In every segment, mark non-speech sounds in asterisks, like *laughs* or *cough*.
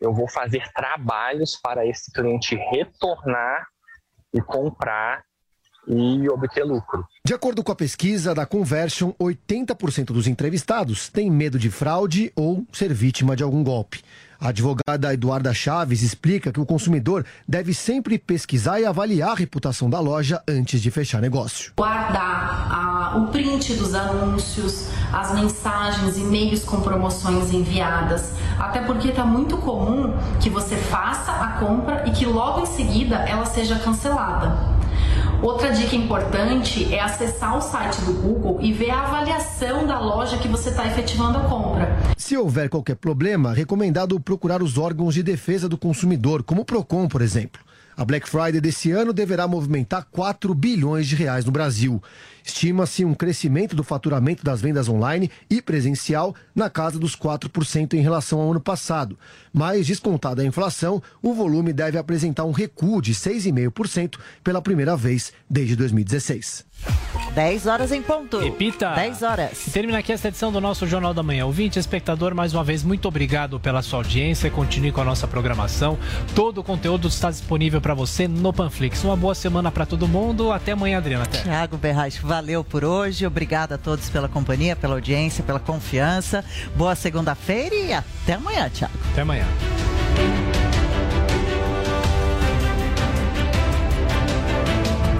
eu vou fazer trabalhos para esse cliente retornar e comprar e obter lucro. De acordo com a pesquisa da Conversion, 80% dos entrevistados têm medo de fraude ou ser vítima de algum golpe. A advogada Eduarda Chaves explica que o consumidor deve sempre pesquisar e avaliar a reputação da loja antes de fechar negócio. guardar ah, o print dos anúncios, as mensagens, e-mails com promoções enviadas, até porque está muito comum que você faça a compra e que logo em seguida ela seja cancelada. Outra dica importante é acessar o site do Google e ver a avaliação da loja que você está efetivando a compra. Se houver qualquer problema, é recomendado procurar os órgãos de defesa do consumidor, como o Procon, por exemplo. A Black Friday desse ano deverá movimentar 4 bilhões de reais no Brasil. Estima-se um crescimento do faturamento das vendas online e presencial na casa dos 4% em relação ao ano passado. Mas, descontada a inflação, o volume deve apresentar um recuo de 6,5% pela primeira vez desde 2016. 10 horas em ponto. Repita. 10 horas. E termina aqui esta edição do nosso Jornal da Manhã. Ouvinte, espectador, mais uma vez, muito obrigado pela sua audiência. Continue com a nossa programação. Todo o conteúdo está disponível para você no Panflix. Uma boa semana para todo mundo. Até amanhã, Adriana. Até. Tiago Berraich, valeu por hoje. Obrigada a todos pela companhia, pela audiência, pela confiança. Boa segunda-feira e até amanhã, Tiago. Até amanhã.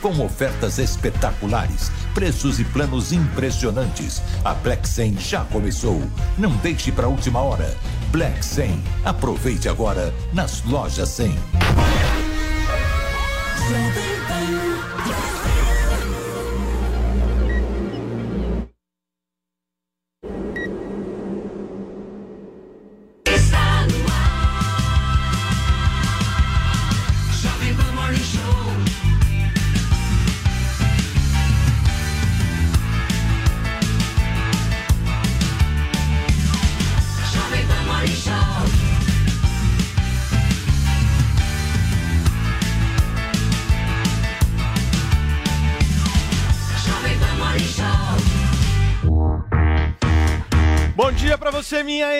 Com ofertas espetaculares, preços e planos impressionantes. A Black 100 já começou. Não deixe para última hora. Black 100. Aproveite agora nas lojas 100.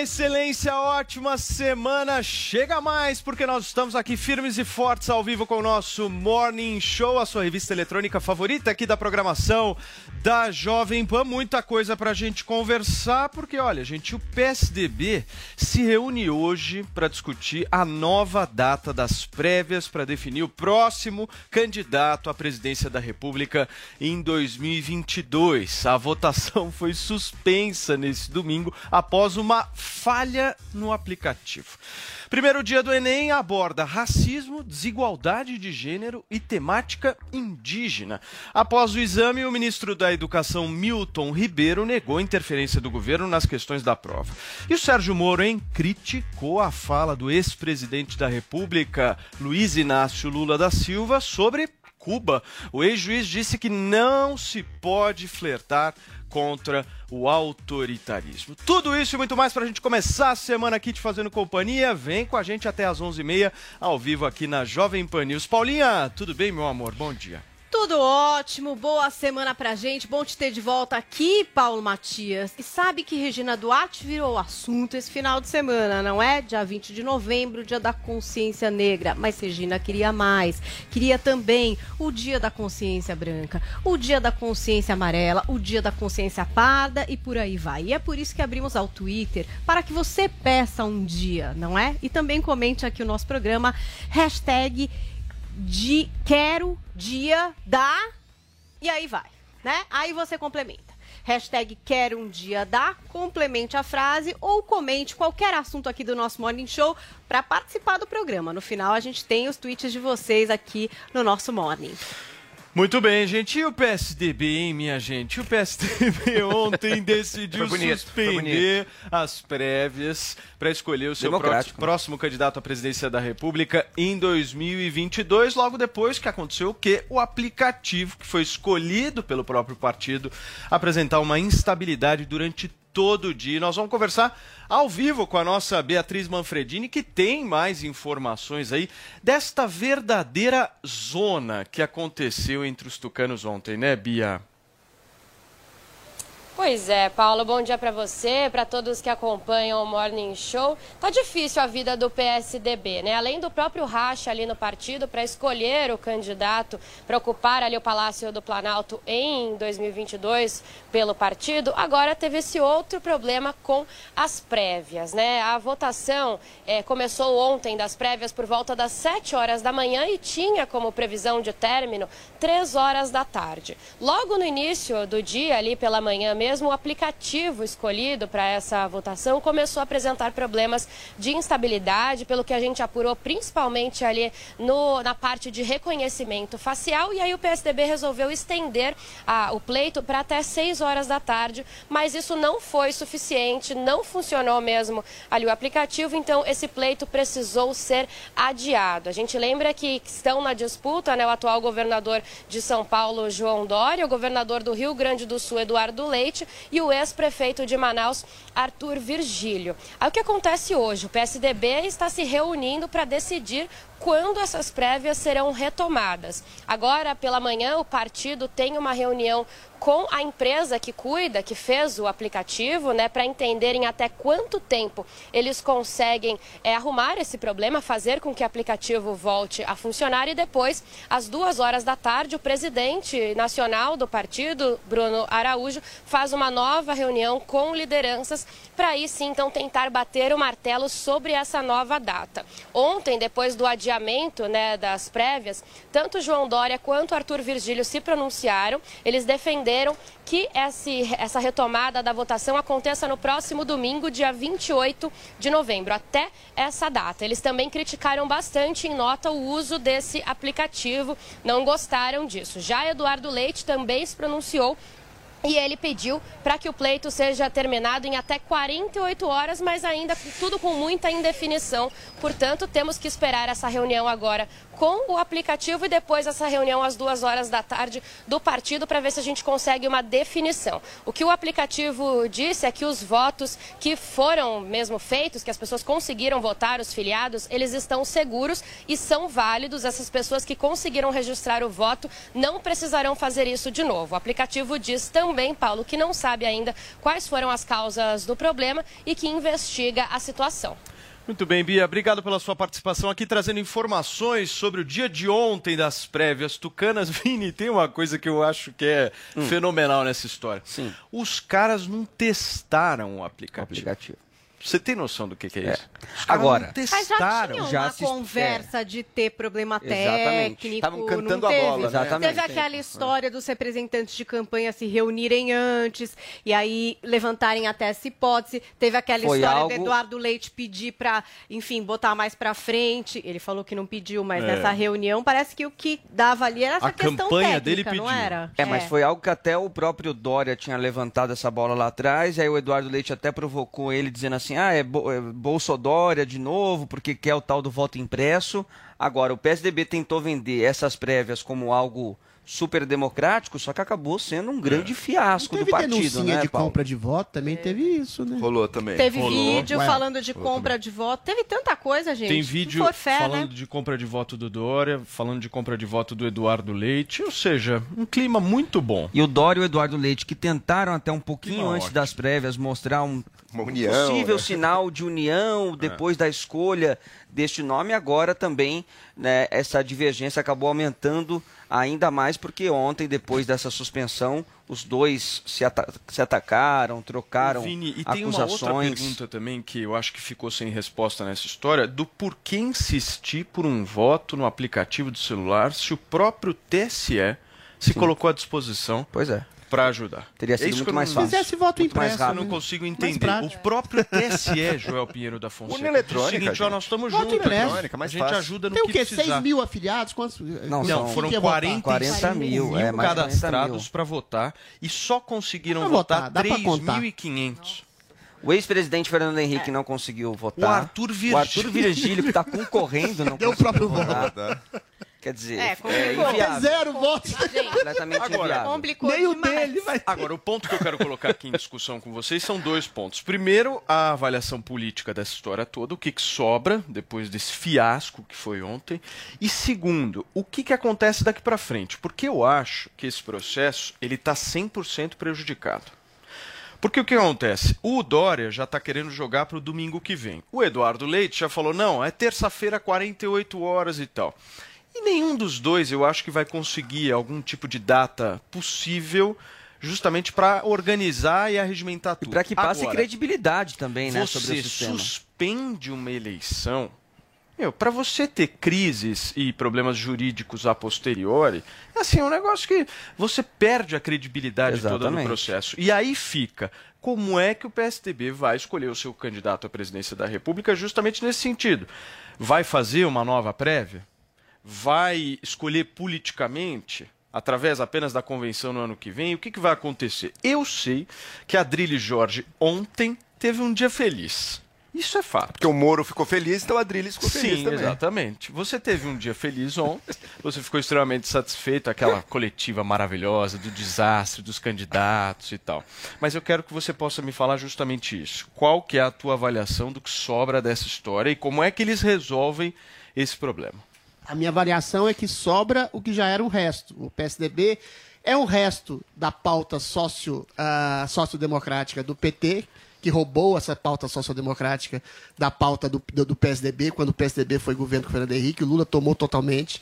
Excelência. Ótima semana. Chega mais, porque nós estamos aqui firmes e fortes ao vivo com o nosso Morning Show, a sua revista eletrônica favorita aqui da programação da Jovem Pan. Muita coisa pra gente conversar, porque olha, gente, o PSDB se reúne hoje para discutir a nova data das prévias para definir o próximo candidato à presidência da República em 2022. A votação *laughs* foi suspensa nesse domingo após uma falha no aplicativo. Primeiro dia do Enem aborda racismo, desigualdade de gênero e temática indígena. Após o exame, o ministro da Educação, Milton Ribeiro, negou interferência do governo nas questões da prova. E o Sérgio Moro, hein, criticou a fala do ex-presidente da República, Luiz Inácio Lula da Silva, sobre Cuba. O ex-juiz disse que não se pode flertar contra o autoritarismo. Tudo isso e muito mais para a gente começar a semana aqui te fazendo companhia. Vem com a gente até às 11h30, ao vivo aqui na Jovem Pan News. Paulinha, tudo bem, meu amor? Bom dia. Tudo ótimo, boa semana pra gente, bom te ter de volta aqui, Paulo Matias. E sabe que Regina Duarte virou assunto esse final de semana, não é? Dia 20 de novembro, dia da consciência negra. Mas Regina queria mais, queria também o dia da consciência branca, o dia da consciência amarela, o dia da consciência parda e por aí vai. E é por isso que abrimos ao Twitter, para que você peça um dia, não é? E também comente aqui o nosso programa, hashtag de quero dia da e aí vai, né? Aí você complementa. Hashtag quero um dia da, complemente a frase ou comente qualquer assunto aqui do nosso Morning Show para participar do programa. No final a gente tem os tweets de vocês aqui no nosso Morning. Muito bem, gente. E o PSDB, hein, minha gente? O PSDB *laughs* ontem decidiu bonito, suspender as prévias para escolher o seu pró- Democrático, né? próximo candidato à presidência da República em 2022, logo depois que aconteceu o quê? O aplicativo que foi escolhido pelo próprio partido apresentar uma instabilidade durante todo dia. Nós vamos conversar ao vivo com a nossa Beatriz Manfredini, que tem mais informações aí desta verdadeira zona que aconteceu entre os tucanos ontem, né, Bia? Pois é, Paulo, bom dia para você, para todos que acompanham o Morning Show. Tá difícil a vida do PSDB, né? Além do próprio racha ali no partido para escolher o candidato para ocupar ali o Palácio do Planalto em 2022 pelo partido, agora teve esse outro problema com as prévias, né? A votação eh, começou ontem das prévias por volta das 7 horas da manhã e tinha como previsão de término 3 horas da tarde. Logo no início do dia, ali pela manhã mesmo, o aplicativo escolhido para essa votação começou a apresentar problemas de instabilidade, pelo que a gente apurou principalmente ali no- na parte de reconhecimento facial. E aí o PSDB resolveu estender ah, o pleito para até 6 horas da tarde, mas isso não foi suficiente, não funcionou mesmo ali o aplicativo, então esse pleito precisou ser adiado. A gente lembra que estão na disputa né, o atual governador de São Paulo, João Dória, o governador do Rio Grande do Sul, Eduardo Leite, e o ex-prefeito de Manaus, Arthur Virgílio. Aí o que acontece hoje? O PSDB está se reunindo para decidir quando essas prévias serão retomadas. Agora, pela manhã, o partido tem uma reunião com a empresa que cuida, que fez o aplicativo, né, para entenderem até quanto tempo eles conseguem é, arrumar esse problema, fazer com que o aplicativo volte a funcionar e depois, às duas horas da tarde, o presidente nacional do partido, Bruno Araújo, faz uma nova reunião com lideranças para aí sim então tentar bater o martelo sobre essa nova data. Ontem, depois do adiamento né, das prévias, tanto João Dória quanto Arthur Virgílio se pronunciaram. Eles defenderam que esse, essa retomada da votação aconteça no próximo domingo, dia 28 de novembro, até essa data. Eles também criticaram bastante em nota o uso desse aplicativo, não gostaram disso. Já Eduardo Leite também se pronunciou e ele pediu para que o pleito seja terminado em até 48 horas, mas ainda tudo com muita indefinição. Portanto, temos que esperar essa reunião agora com o aplicativo e depois essa reunião às duas horas da tarde do partido para ver se a gente consegue uma definição. O que o aplicativo disse é que os votos que foram mesmo feitos, que as pessoas conseguiram votar, os filiados, eles estão seguros e são válidos. Essas pessoas que conseguiram registrar o voto não precisarão fazer isso de novo. O aplicativo diz também, Paulo, que não sabe ainda quais foram as causas do problema e que investiga a situação. Muito bem, Bia. Obrigado pela sua participação aqui, trazendo informações sobre o dia de ontem das prévias tucanas. *laughs* Vini, tem uma coisa que eu acho que é Hum. fenomenal nessa história. Sim. Os caras não testaram o aplicativo. Você tem noção do que, que é, isso? Os caras Agora, não Mas já testaram. já uma assist- conversa de ter problema Exatamente. técnico. Estavam cantando não a teve? bola, né? Exatamente. Teve aquela história dos representantes de campanha se reunirem antes e aí levantarem até essa hipótese. Teve aquela Foi história algo- do Eduardo Leite pedir para, enfim, botar mais para frente. Ele falou que não pediu, mas É. nessa reunião parece que o que dava ali era essa A questão campanha técnica, dele não pediu. era? É, mas foi algo que até o próprio Dória tinha levantado essa bola lá atrás, e aí o Eduardo Leite até provocou ele dizendo assim: ah, é, Bo é Bolsodória de novo, porque quer o tal do voto impresso. Agora, o PSDB tentou vender essas prévias como algo super democrático, só que acabou sendo um grande fiasco do partido, né, de Paulo? compra de voto, também teve isso, né? Rolou também. Teve Rolou. vídeo Ué, falando de rolou compra de voto. Teve tanta coisa, gente. Tem vídeo fé, falando né? de compra de voto do Dória, falando de compra de voto do Eduardo Leite, ou seja, um clima muito bom. E o Dória e o Eduardo Leite, que tentaram até um pouquinho Clima antes ótimo. das prévias mostrar um Uma união, possível né? sinal de união *laughs* depois da escolha deste nome, agora também né, essa divergência acabou aumentando ainda mais porque ontem, depois dessa suspensão, os dois se, ata- se atacaram, trocaram Vini, e tem uma outra acusações. pergunta também que eu acho que ficou sem resposta nessa história, do porquê insistir por um voto no aplicativo do celular se o próprio TSE se colocou à disposição pois é. Para ajudar. Teria sido É isso muito eu mais não- fácil. Fizesse voto Muito mais impresso, Eu rápido. não consigo entender. O próprio TSE, *laughs* Joel Pinheiro da Fonseca. Urna eletrônica, o seguinte, ó, nós estamos Voto juntos. impresso. Eletrônica, mais a gente fácil. ajuda no Tem o que quê? precisar. 6 mil afiliados? Quantos? Não, Não, são foram Quem quer votar? 45 40 mil, mil é, mais 40 cadastrados para votar e só conseguiram votar votar, dá pra contar. 3.500. O ex-presidente Fernando Henrique não conseguiu votar. O Arthur O Arthur Virgílio. Virgílio, que está concorrendo, não Deu o conseguiu próprio voto. Quer dizer, É, é, inviável. Zero votos. *laughs* Completamente Agora, inviável. Complicou Nem o dele vai Agora, o ponto que eu quero colocar aqui em discussão com vocês são dois pontos. Primeiro, a avaliação política dessa história toda, o que, que sobra depois desse fiasco que foi ontem. E segundo, o que, que acontece daqui para frente? Porque eu acho que esse processo ele está 100% prejudicado. Porque o que acontece? O Dória já está querendo jogar para o domingo que vem. O Eduardo Leite já falou: não, é terça-feira, 48 horas e tal. E nenhum dos dois eu acho que vai conseguir algum tipo de data possível justamente para organizar e arregimentar tudo. Para que passe Agora, credibilidade também, né, você sobre o sistema. suspende uma eleição. Para você ter crises e problemas jurídicos a posteriori, é assim, é um negócio que você perde a credibilidade toda no Exatamente. processo. E aí fica, como é que o PSDB vai escolher o seu candidato à presidência da República justamente nesse sentido? Vai fazer uma nova prévia? Vai escolher politicamente? Através apenas da convenção no ano que vem, o que, que vai acontecer? Eu sei que a Adrilho Jorge ontem teve um dia feliz. Isso é fato. Porque o Moro ficou feliz, então a Adriles ficou feliz Sim, também. exatamente. Você teve um dia feliz ontem, você ficou extremamente satisfeito, aquela coletiva maravilhosa do desastre dos candidatos e tal. Mas eu quero que você possa me falar justamente isso. Qual que é a tua avaliação do que sobra dessa história e como é que eles resolvem esse problema? A minha avaliação é que sobra o que já era um resto. O PSDB é um resto da pauta socio, ah, sociodemocrática do PT, que roubou essa pauta sociodemocrática da pauta do, do, do PSDB, quando o PSDB foi governo com o Fernando Henrique, o Lula tomou totalmente.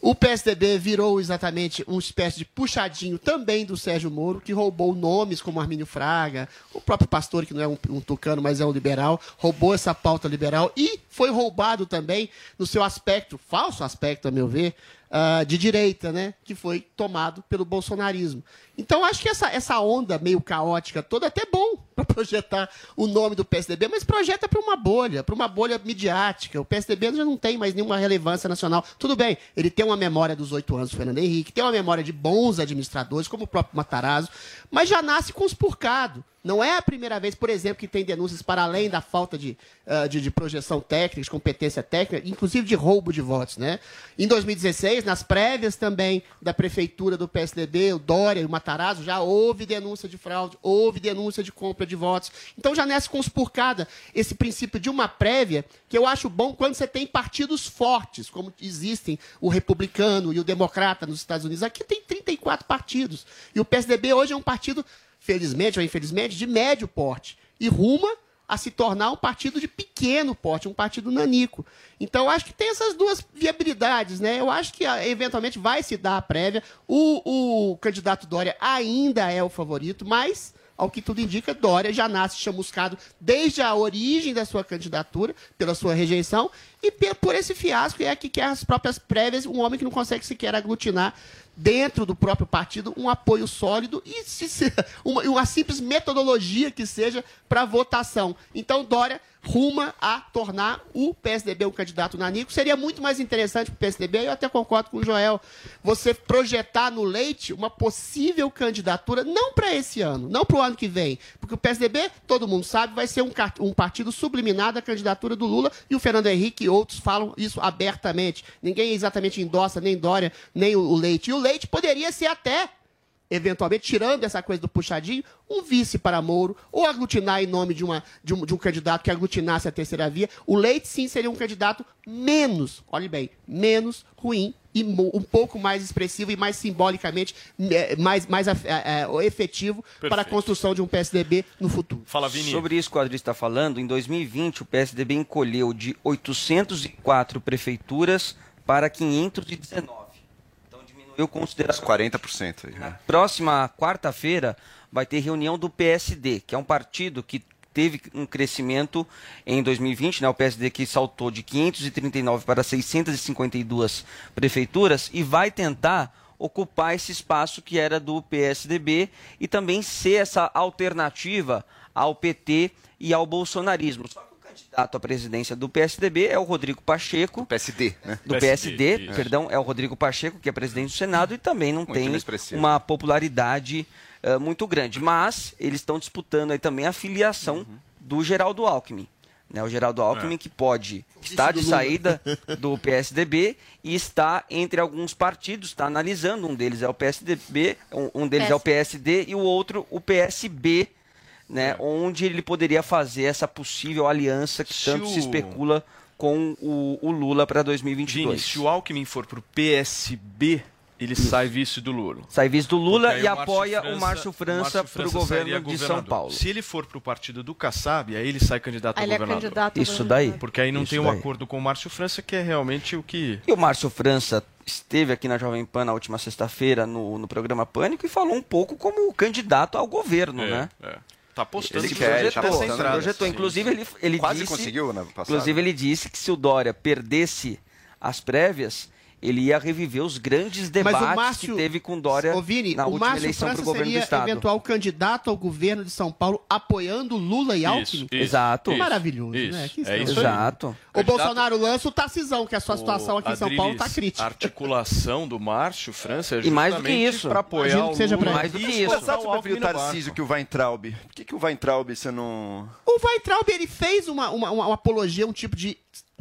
O PSDB virou exatamente uma espécie de puxadinho também do Sérgio Moro, que roubou nomes como Armínio Fraga, o próprio pastor, que não é um, um tucano, mas é um liberal, roubou essa pauta liberal e foi roubado também no seu aspecto, falso aspecto, a meu ver, ah, de direita, né? Que foi tomado pelo bolsonarismo. Então, acho que essa, essa onda meio caótica toda é até bom *laughs* para projetar o nome do PSDB, mas projeta para uma bolha, para uma bolha midiática. O PSDB já não tem mais nenhuma relevância nacional. Tudo bem, ele tem uma memória dos oito anos do Fernando Henrique, tem uma memória de bons administradores, como o próprio Matarazzo, mas já nasce conspurcado. Não é a primeira vez, por exemplo, que tem denúncias para além da falta de, ah, de, de projeção técnica, de competência técnica, inclusive de roubo de votos. Né? Em 2016, nas prévias também da prefeitura do PSDB, o Dória e o Matarazzo, já houve denúncia de fraude, houve denúncia de compra de votos. Então já nasce conspurcada esse princípio de uma prévia, que eu acho bom quando você tem partidos fortes, como existem o republicano e o democrata nos Estados Unidos. Aqui tem 34 partidos. E o PSDB hoje é um partido felizmente ou infelizmente, de médio porte. E ruma a se tornar um partido de pequeno porte, um partido nanico. Então, acho que tem essas duas viabilidades, né? Eu acho que ah, eventualmente vai se dar a prévia. O, o candidato Dória ainda é o favorito, mas, ao que tudo indica, Dória já nasce chamuscado desde a origem da sua candidatura, pela sua rejeição, e por esse fiasco é que quer as próprias prévias, um homem que não consegue sequer aglutinar dentro do próprio partido um apoio sólido e se- *laughs* uma, uma simples metodologia que seja para votação. Então, Dória ruma a tornar o PSDB um candidato nanico. Seria muito mais interessante para o PSDB, eu até concordo com o Joel, você projetar no leite uma possível candidatura, não para esse ano, não para o ano que vem, porque o PSDB, todo mundo sabe, vai ser um, um partido subliminar da candidatura do Lula e o Fernando Henrique e outros falam isso abertamente. Ninguém exatamente endossa nem Dória, nem o Leite. E o Leite poderia ser até, eventualmente, tirando essa coisa do puxadinho, um vice para Moro, ou aglutinar em nome de, uma, de, um, de um candidato que aglutinasse a terceira via. O Leite, sim, seria um candidato menos, olhe bem, menos ruim e um pouco mais expressivo e mais simbolicamente eh, mais, mais eh, eh, efetivo para a Perfeito. construção de um PSDB no futuro. Sobre isso que o Adri está falando, em 2020 o PSDB encolheu de 804 prefeituras para 519. Diminuiu consideravelmente. 40% aí, né? Próxima quarta-feira vai ter reunião do PSD, que é um partido que teve um crescimento em 2020, né? O PSD que saltou de 539 para 652 prefeituras e vai tentar ocupar esse espaço que era do PSDB e também ser essa alternativa ao PT e ao bolsonarismo. Só candidato à presidência do PSDB é o Rodrigo Pacheco. PSD, né? Do PSD, PSD, perdão, é o Rodrigo Pacheco, que é presidente do Senado e também não Muito tem uma popularidade eh, muito grande. Mas eles estão disputando aí também a filiação do Geraldo Alckmin. Né, o Geraldo Alckmin que pode estar de do saída *laughs* do PSDB e está entre alguns partidos, está analisando. Um deles é o PSDB, um, um deles é o PSD e o outro o PSB, né, onde ele poderia fazer essa possível aliança que tanto o- se especula com o, o Lula para 2022. Vini, se o Alckmin for pro PSB, ele sai vice do Lula. Sai vice do Lula e o apoia França- o Márcio França para o governo de São. Paulo. Se ele for pro partido do Kassab, aí ele sai candidato Aí a ele é governador. candidato a Isso daí. Porque aí não Isso tem um daí. acordo com o Márcio França, que é realmente o que... E o Márcio França esteve aqui na Jovem Pan na última sexta-feira no, no programa Pânico e falou um pouco como candidato ao governo, É, né? é. Tá apostando Ele que quer, projetou tá essa apostando, entrada. projetou. Inclusive, ele, ele Quase disse, conseguiu na passada. Inclusive, ele disse que se o Dória perdesse as prévias, ele ia reviver os grandes debates Mas o Márcio, que teve com Dória Ô, Vini, na o última Márcio eleição para França o governo do seria Estado. eventual candidato ao governo de São Paulo apoiando Lula e Isso, Alckmin? isso, Exato. isso, Maravilhoso, isso. né? Que É isso. Exato. O Bolsonaro lança o Tarcisão, que a sua O situação aqui em São Paulo está crítica. A articulação do Márcio França é E mais do que justamente isso. para apoiar Imagino o que seja Lula. pra- Mais do que e isso. o prefiro o Tarcísio que o Weintraub? Por que, que o Weintraub você não. O Weintraub, ele fez uma, uma, uma apologia, um tipo de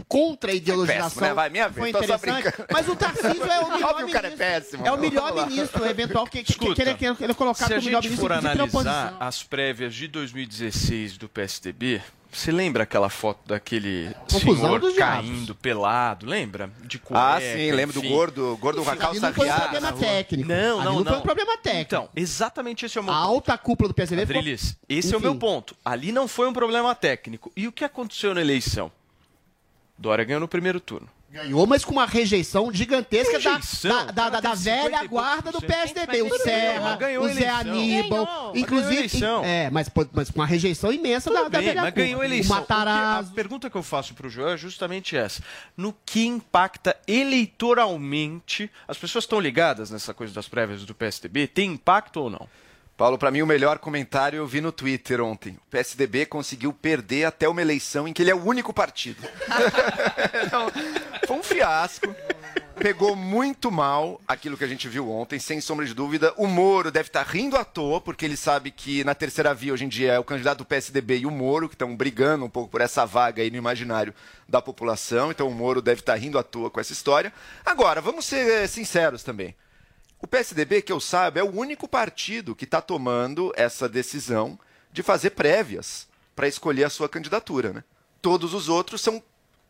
contra-ideologização. Péssimo, né? Vai, minha vez, Foi interessante. Mas o Tarcísio é o *laughs* melhor Óbvio que o cara é ministro. péssimo. É o melhor ministro, eventual, que, que, que, que ele, que ele colocar se a como melhor gente ministro for inclusive, pela analisar oposição. as prévias de 2016 do PSDB, você lembra aquela foto daquele Confusão senhor caindo pelado? Lembra? De cueca, Ah, sim, lembro do enfim. gordo, gordo com a Ali calça não foi um problema técnico. Não, Ali não, não foi não. um problema técnico. Então, exatamente esse é o meu A ponto. alta cúpula do PSDB ficou... Adrilis, esse é o Enfim. meu ponto. Ali não foi um problema técnico. E o que aconteceu na eleição? Dória ganhou no primeiro turno. Ganhou, mas com uma rejeição gigantesca da- Rejeição? da, da, da, da Ela tem 50 velha guarda do. PSDB. O Serra, ganhou o Zé. Aníbal. Ganhou. Inclusive. Ganhou. É, mas, mas com uma rejeição imensa da, Tudo da bem, velha mas ganhou eleição. O Matarazzo. O que- a pergunta que eu faço pro Joel é justamente essa. No que impacta eleitoralmente... As pessoas estão ligadas nessa coisa das prévias do PSDB? Tem impacto ou não? Paulo, pra mim o melhor comentário eu vi no Twitter ontem. O PSDB conseguiu perder até uma eleição em que ele é o único partido. *laughs* Não, foi um fiasco. Pegou muito mal aquilo que a gente viu ontem, sem sombra de dúvida. O Moro deve estar rindo à toa, porque ele sabe que na terceira via hoje em dia é o candidato do PSDB e o Moro, que estão brigando um pouco por essa vaga aí no imaginário da população. Então o Moro deve estar rindo à toa com essa história. Agora, vamos ser eh, sinceros também. O PSDB, que eu saiba, é o único partido que está tomando essa decisão de fazer prévias para escolher a sua candidatura. Né? Todos os outros são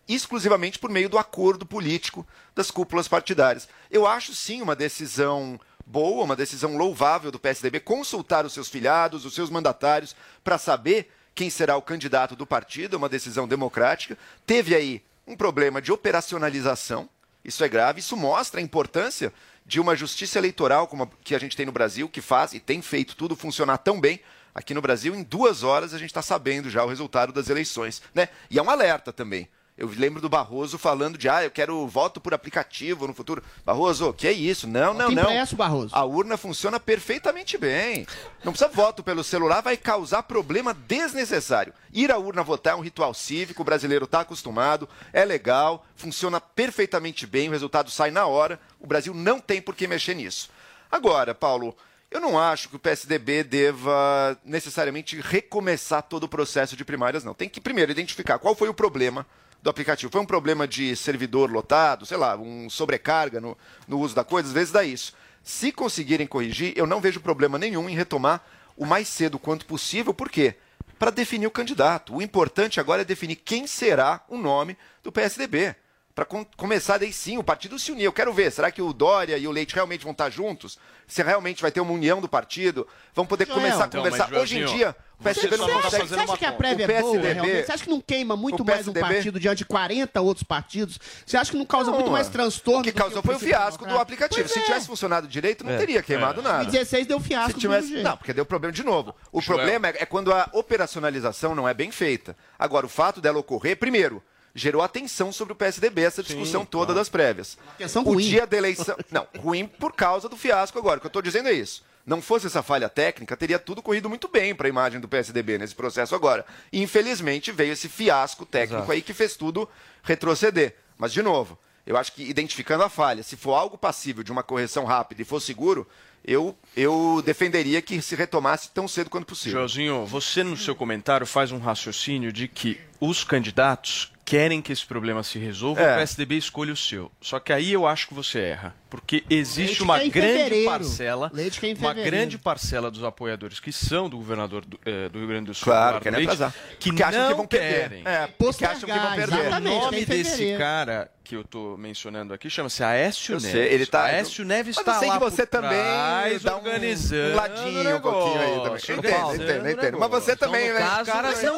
exclusivamente por meio do acordo político das cúpulas partidárias. Eu acho sim uma decisão boa, uma decisão louvável do PSDB consultar os seus filiados, os seus mandatários, para saber quem será o candidato do partido, é uma decisão democrática. Teve aí um problema de operacionalização, isso é grave, isso mostra a importância de uma justiça eleitoral como a que a gente tem no Brasil, que faz e tem feito tudo funcionar tão bem. Aqui no Brasil, em duas horas, a gente está sabendo já o resultado das eleições. Né? E é um alerta também. Eu lembro do Barroso falando de, ah, eu quero voto por aplicativo no futuro. Barroso, que é isso? Não, não, Voto não. impresso, Barroso. A urna funciona perfeitamente bem. Não precisa voto pelo celular, vai causar problema desnecessário. Ir à urna votar é um ritual cívico, o brasileiro está acostumado, é legal, funciona perfeitamente bem, o resultado sai na hora. O Brasil não tem por que mexer nisso. Agora, Paulo, eu não acho que o PSDB deva necessariamente recomeçar todo o processo de primárias, não. Tem que primeiro identificar qual foi o problema do aplicativo. Foi um problema de servidor lotado, sei lá, um sobrecarga no, no uso da coisa, às vezes dá isso. Se conseguirem corrigir, eu não vejo problema nenhum em retomar o mais cedo quanto possível. Por quê? Para definir o candidato. O importante agora é definir quem será o nome do PSDB. Para começar daí sim o partido se unir. Eu quero ver, será que o Dória e o Leite realmente vão estar juntos? Se realmente vai ter uma união do partido? Vamos poder começar a Então, conversar. mas, Hoje em dia, o Você, PSDB não consegue... acha, você acha que a prévia O é boa, realmente? Você acha que não queima muito o mais um partido diante de 40 outros partidos? Você acha que não causa muito Não, mais é. transtorno? O que causou foi o princípio fiasco do aplicativo. Pois Se é. tivesse funcionado direito, não É. teria queimado É. nada. 2016 deu fiasco Se do tivesse... Não, porque deu problema de novo. O Joel. problema é, é quando a operacionalização não é bem feita. Agora, o fato dela ocorrer, primeiro, gerou atenção sobre o PSDB, essa discussão toda das prévias. Atenção o ruim. dia da eleição... Não, ruim por causa do fiasco agora. O que eu estou dizendo é isso. Não fosse essa falha técnica, teria tudo corrido muito bem para a imagem do PSDB nesse processo agora. E, infelizmente, veio esse fiasco técnico Exato. aí que fez tudo retroceder. Mas, de novo, eu acho que identificando a falha, se for algo passível de uma correção rápida e for seguro, eu, eu defenderia que se retomasse tão cedo quanto possível. Joãozinho, você no seu comentário faz um raciocínio de que os candidatos querem que esse problema se resolva, É. o PSDB escolhe o seu. Só que aí eu acho que você erra, porque existe Leite uma em grande fevereiro. parcela, Leite em uma fevereiro. grande parcela dos apoiadores que são do governador do, eh, do Rio Grande do Sul, Claro, querem Leite, atrasar. que Porque acham não que vão perder. querem. É, porque acham que vão perder. O nome desse cara que eu tô mencionando aqui chama-se Aécio Eu Neves. sei, ele tá- Aécio Neves Mas está eu sei lá que você por também trás, dá um- organizando um ladinho um pouquinho aí também. Entendo, entendo, entendo. Mas você também, Então, no né? caso, Os caras não.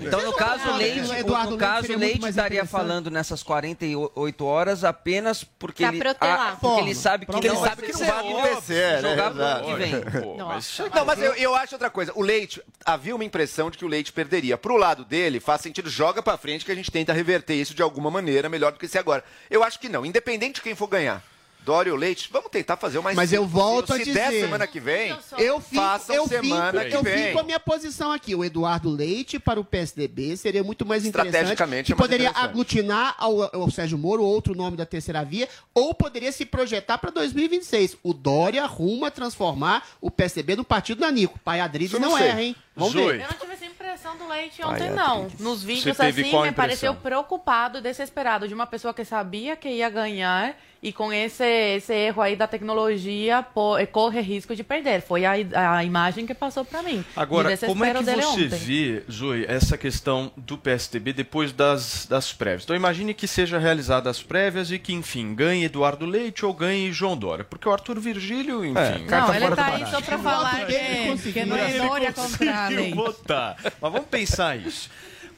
Então, no caso, Leite, no Leite caso, muito Leite estaria falando nessas 48 horas apenas porque, Pra ele, protelar. ah, porque ele sabe que Porque ele não sabe que não vai acontecer, né? jogar pro ano que vem. Não, mas eu, eu acho outra coisa. O Leite, havia uma impressão de que o Leite perderia. Pro lado dele, faz sentido, joga pra frente que a gente tenta reverter isso de alguma maneira, melhor do que ser agora. Eu acho que não, independente de quem for ganhar. Dória ou Leite, vamos tentar fazer o mais Mas eu volto possível. a Se dizer. der semana que vem, Eu fico, façam eu fico, semana que eu vem. fico com a minha posição aqui. O Eduardo Leite para o PSDB seria muito mais interessante. Estrategicamente Que é mais poderia interessante. aglutinar ao, ao Sérgio Moro, outro nome da terceira via, ou poderia se projetar para 2026. O Dória arruma transformar o PSDB no partido Nanico. Pai Adrides eu não, não sei. erra, hein? Vamos Zoe. ver. Eu não tive essa impressão do Leite ontem, Adriles. não. Nos vídeos, assim, me pareceu preocupado, desesperado, de uma pessoa que sabia que ia ganhar e com esse, esse erro aí da tecnologia pô- corre risco de perder. Foi a, a imagem que passou para mim. Agora, de como é que você ontem. vê, Zoe, essa questão do PSDB depois das, das prévias? Então imagine que seja realizadas as prévias e que, enfim, ganhe Eduardo Leite ou ganhe João Dória. Porque o Arthur Virgílio, enfim... Não, ele tá aí só pra falar que, que não é Ele Dória contra a conseguiu lei. votar. Mas vamos pensar isso.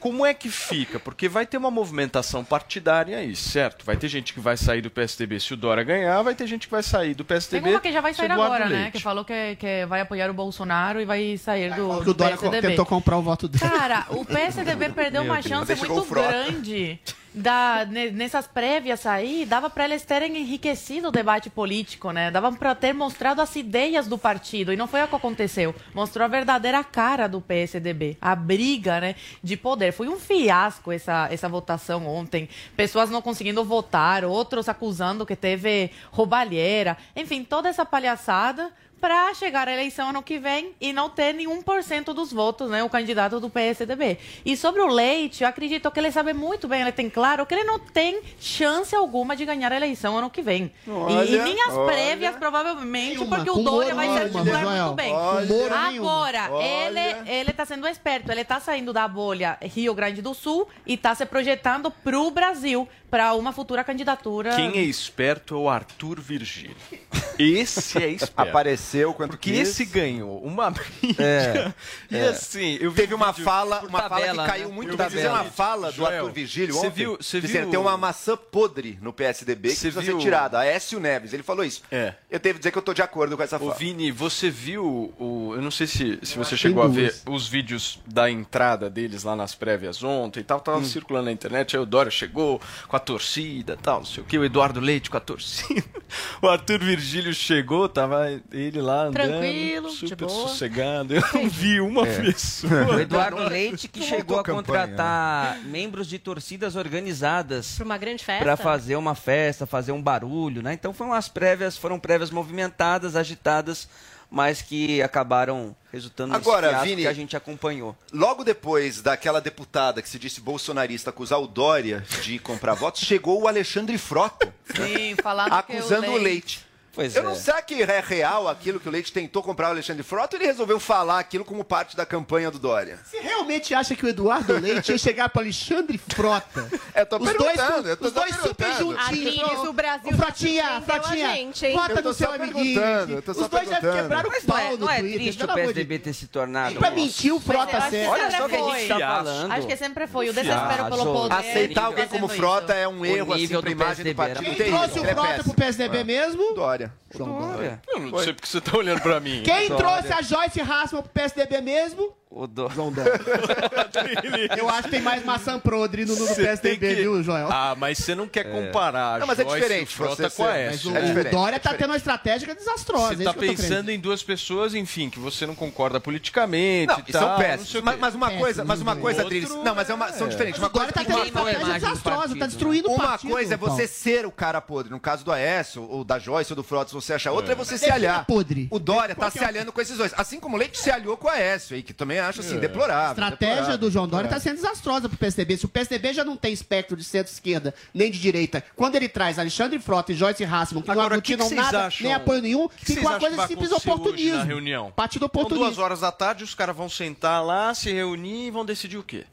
Como é que fica? Porque vai ter uma movimentação partidária aí, certo? Vai ter gente que vai sair do PSDB se o Dória ganhar, vai ter gente que vai sair do PSDB Tem uma que já vai o sair agora, né? Que falou que, que vai apoiar o Bolsonaro e vai sair do, o do Dória co- PSDB. tentou comprar o voto dele. Cara, o PSDB perdeu Meu uma Deus. chance o muito grande da, ne- nessas prévias aí. Dava para eles terem enriquecido o debate político, né? Dava para ter mostrado as ideias do partido. E não foi o que aconteceu. Mostrou a verdadeira cara do PSDB. A briga, né? De poder. Foi um fiasco essa, essa votação ontem. Pessoas não conseguindo votar, outros acusando que teve roubalheira. Enfim, toda essa palhaçada para chegar à eleição ano que vem e não ter nenhum por cento dos votos, né, o candidato do PSDB. E sobre o Leite, eu acredito que ele sabe muito bem, ele tem claro que ele não tem chance alguma de ganhar a eleição ano que vem. E- e, Olha, nem as olha. prévias, provavelmente, porque o Dória vai ser titular muito bem. Olha. Agora, ele, ele tá sendo esperto, ele tá saindo da bolha Rio Grande do Sul e tá se projetando pro Brasil, para uma futura candidatura. Quem é esperto é o Arthur Virgílio. *laughs* Esse é esperto. Apareceu quando Porque quis. esse ganhou uma *laughs* briga. É, E é. assim, eu vi Teve uma fala, uma fala tabela, que caiu né? muito Eu da vi dizer uma fala do Joel, Arthur Vigílio você ontem. viu- você dizendo viu- tem uma maçã podre no PSDB que Você precisa viu- ser tirada. Aécio Neves, ele falou isso. É. Eu devo dizer que eu tô de acordo com essa Ô, fala. Vini, você viu o. Eu não sei se, se você que chegou a ver os vídeos da entrada deles lá nas prévias ontem e tal. Tava Hum. circulando na internet. Aí o Dória chegou com a torcida e tal, não sei o que. O Eduardo Leite com a torcida. *laughs* O Arthur Virgílio chegou, tava ele lá andando. Tranquilo, de super boa. sossegado. Eu não vi uma É. pessoa. O Eduardo Leite que chegou a campanha, contratar membros de torcidas organizadas Pra uma grande festa? para fazer uma festa, fazer um barulho, né? Então foram as prévias, foram prévias movimentadas, agitadas, mas que acabaram resultando Agora, nesse Vini, que a gente acompanhou. Logo depois daquela deputada que se disse bolsonarista acusar o Dória de comprar votos, *laughs* chegou o Alexandre Frota Sim, falando acusando que o Leite. Pois eu é. não sei que é real aquilo que o Leite tentou comprar o Alexandre Frota ou ele resolveu falar aquilo como parte da campanha do Dória. Você realmente acha que o Eduardo Leite ia chegar para Alexandre Frota? Eu tô os dois, perguntando, eu tô os dois super juntinhos. O Brasil Ô, Frotinha, surpreendeu Frotinha, a gente, tô no seu amiguinho. Os dois já quebraram o Mas não pau é, no não é Twitter, triste o PSDB ter se tornado. Pra mentir o Frota certo. Olha só o que a gente tá falando. Acho que sempre foi. O desespero pelo poder. Aceitar alguém como fazendo Frota é um O erro assim pra do imagem do partido. Quem trouxe o é Frota pro PSDB mesmo? Dória. Dória. Eu não sei porque você tá olhando pra mim. Quem trouxe a Joyce Hassman pro PSDB mesmo? O Dória. João Dória. *laughs* Eu acho que tem mais maçã podre no, no PSDB, que- viu, Joel? Ah, mas você não quer comparar Não, mas é diferente, Frota você com a Aécio. o, É diferente, o Dória é tá tendo uma estratégia desastrosa. Você é tá pensando em duas pessoas, enfim, que você não concorda politicamente Não, e tal. são péssimos. Mas, mas uma Péssimo, coisa, mas uma coisa, Adriles. Não, mas é uma, são diferentes. Uma O Dória coisa, tá tendo uma uma estratégia do desastrosa, tá partido, destruindo o uma partido. coisa é você ser o cara podre. No caso do Aécio, ou da Joyce, ou do Frota, se você achar outra, é, você se aliar. podre. O Dória tá se é o- aliando com esses dois. Assim como o Leite se aliou com o Aécio, aí, que também acho assim, deplorável. A estratégia deplorável, do João Dória está sendo desastrosa pro PSDB. Se o PSDB já não tem espectro de centro-esquerda nem de direita, quando ele traz Alexandre Frota e Joyce Hassman, que Agora, não o que que aglutinam vocês nada, acham- nem apoio nenhum, O que fica uma coisa que vai simples oportunismo. na reunião? Partido Então, duas oportunismo. horas da tarde, os caras vão sentar lá, se reunir e vão decidir o quê?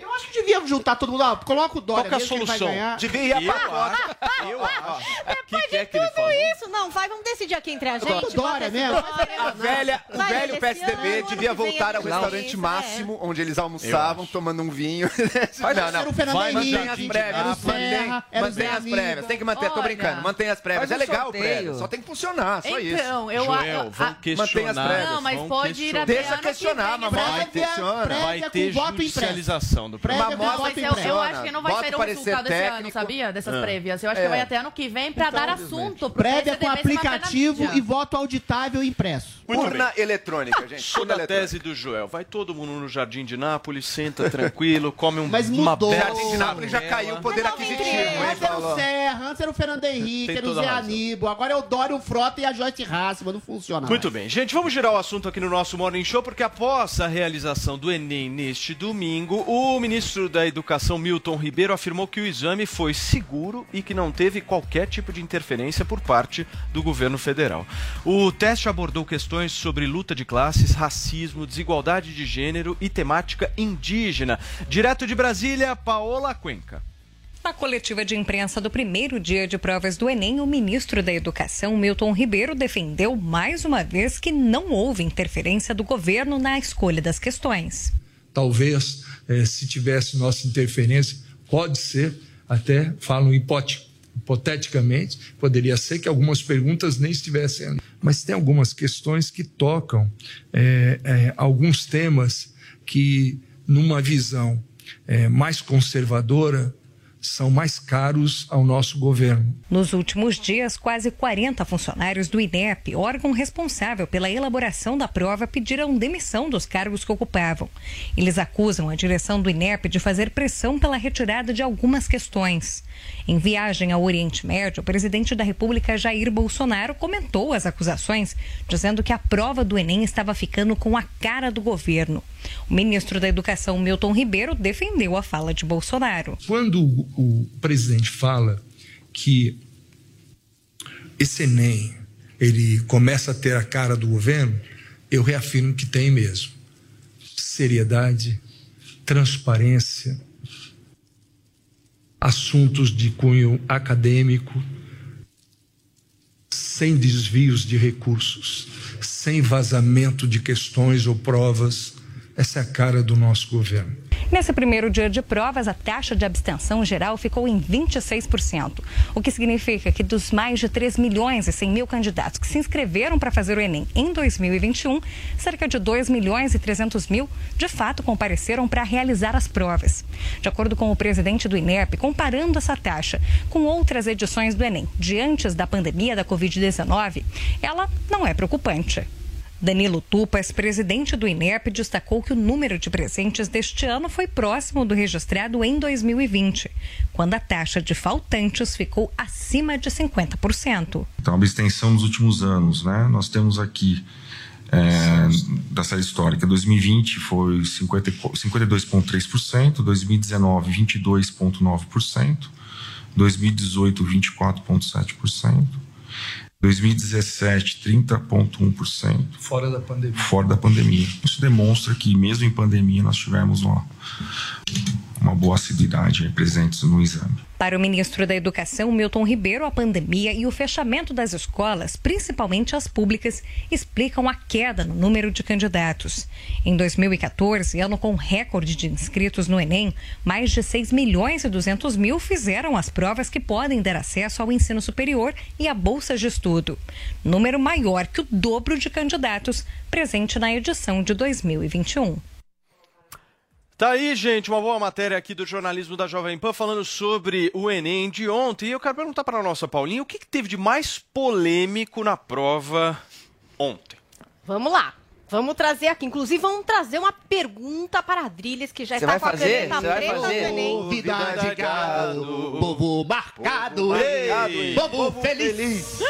Eu acho que devia juntar todo mundo. Ó, coloca o Dória Qual que é a que vai solução? ganhar. Devia ir a pacote. Eu acho. Depois que é de que ele tudo isso, não, vai, vamos decidir aqui entre a gente. Bota o Dória mesmo. A velha, o Vai, velho PSDB ano, devia que voltar a ao restaurante pensa, máximo, onde eles almoçavam, tomando um vinho. não, Era o Fernando Vai Mantém as prévias, mantém, mantém as prévias. Tem que manter, tô Olha, brincando. Mantém as prévias. É legal o prévio, só tem que funcionar, só isso. Então, eu... Joel, a- vão a- questionar. prévias, Não, mas pode ir questionar. até Deixa que questionar, né? vai, Vai ter judicialização do programa. Mas eu, acho que não vai Bota sair um parecer resultado esse ano, técnico. sabia? Dessas Ah. prévias. Eu acho É. que vai até ano que vem pra dar assunto. Prévia com aplicativo e voto auditável impresso. Muito Urna eletrônica, gente. Sou Urna da tese do Joel. Vai todo mundo no Jardim de Nápoles, senta tranquilo, come um, Mas uma mudou. bela Jardim de Nápoles já caiu o poder Mas aquisitivo, Antes era o? Serra, antes era o Fernando Henrique, era o toda Zé. Aníbal, agora é o Dória, o Frota e a Joyce Hassman, não funciona Muito mais. bem, gente, vamos girar o assunto aqui no nosso Morning Show, porque após a realização do Enem neste domingo, o ministro da Educação, Milton Ribeiro, afirmou que o exame foi seguro e que não teve qualquer tipo de interferência por parte do governo federal. O teste abordou questões sobre luta de classes, racismo, desigualdade de gênero e temática indígena. Direto de Brasília, Paola Cuenca. Na coletiva de imprensa do primeiro dia de provas do Enem, o ministro da Educação, Milton Ribeiro, defendeu mais uma vez que não houve interferência do governo na escolha das questões. Talvez, eh, se tivesse nossa interferência, pode ser, até falam hipote- hipoteticamente, poderia ser que algumas perguntas nem estivessem ali. Mas tem algumas questões que tocam eh, eh, alguns temas que, numa visão mais conservadora, são mais caros ao nosso governo. Nos últimos dias, quase 40 funcionários do INEP, órgão responsável pela elaboração da prova, pediram demissão dos cargos que ocupavam. Eles acusam a direção do INEP de fazer pressão pela retirada de algumas questões. Em viagem ao Oriente Médio, o presidente da República, Jair Bolsonaro, comentou as acusações, dizendo que a prova do Enem estava ficando com a cara do governo. O ministro da Educação, Milton Ribeiro, defendeu a fala de Bolsonaro. Quando o, presidente fala que esse Enem ele começa a ter a cara do governo, eu reafirmo que tem mesmo. Seriedade, transparência, assuntos de cunho acadêmico, sem desvios de recursos, sem vazamento de questões ou provas. Essa é a cara do nosso governo. Nesse primeiro dia de provas, a taxa de abstenção geral ficou em 26%, o que significa que dos mais de 3 milhões e 100 mil candidatos que se inscreveram para fazer o Enem em 2021, cerca de 2 milhões e 300 mil de fato compareceram para realizar as provas. De acordo com o presidente do INEP, comparando essa taxa com outras edições do Enem de antes da pandemia da Covid-19, ela não é preocupante. Danilo Tupas, presidente do INEP, destacou que o número de presentes deste ano foi próximo do registrado em 2020, quando a taxa de faltantes ficou acima de 50%. Então, a abstenção nos últimos anos, né? Nós temos aqui é, da série histórica, 2020 foi 50 52,3%, 2019 22,9%, 2018 24,7%. 2017, 30,1%. Fora da pandemia. Fora da pandemia. Isso demonstra que, mesmo em pandemia, nós tivemos uma, uma boa assiduidade presentes no exame. Para o ministro da Educação, Milton Ribeiro, a pandemia e o fechamento das escolas, principalmente as públicas, explicam a queda no número de candidatos. Em 2014, ano com recorde de inscritos no Enem, mais de 6 milhões e 200 mil fizeram as provas que podem dar acesso ao ensino superior e a bolsas de estudo. Número maior que o dobro de candidatos presente na edição de 2021. Tá aí, gente, uma boa matéria aqui do jornalismo da Jovem Pan falando sobre o Enem de ontem. E eu quero perguntar para a nossa Paulinha o que, que teve de mais polêmico na prova ontem. Vamos lá. Vamos trazer aqui. Inclusive, vamos trazer uma pergunta para a Adriles, que já Você está com a fazer? caneta preta fazer? do Enem. Vida de gado, povo marcado, ei, povo povo feliz.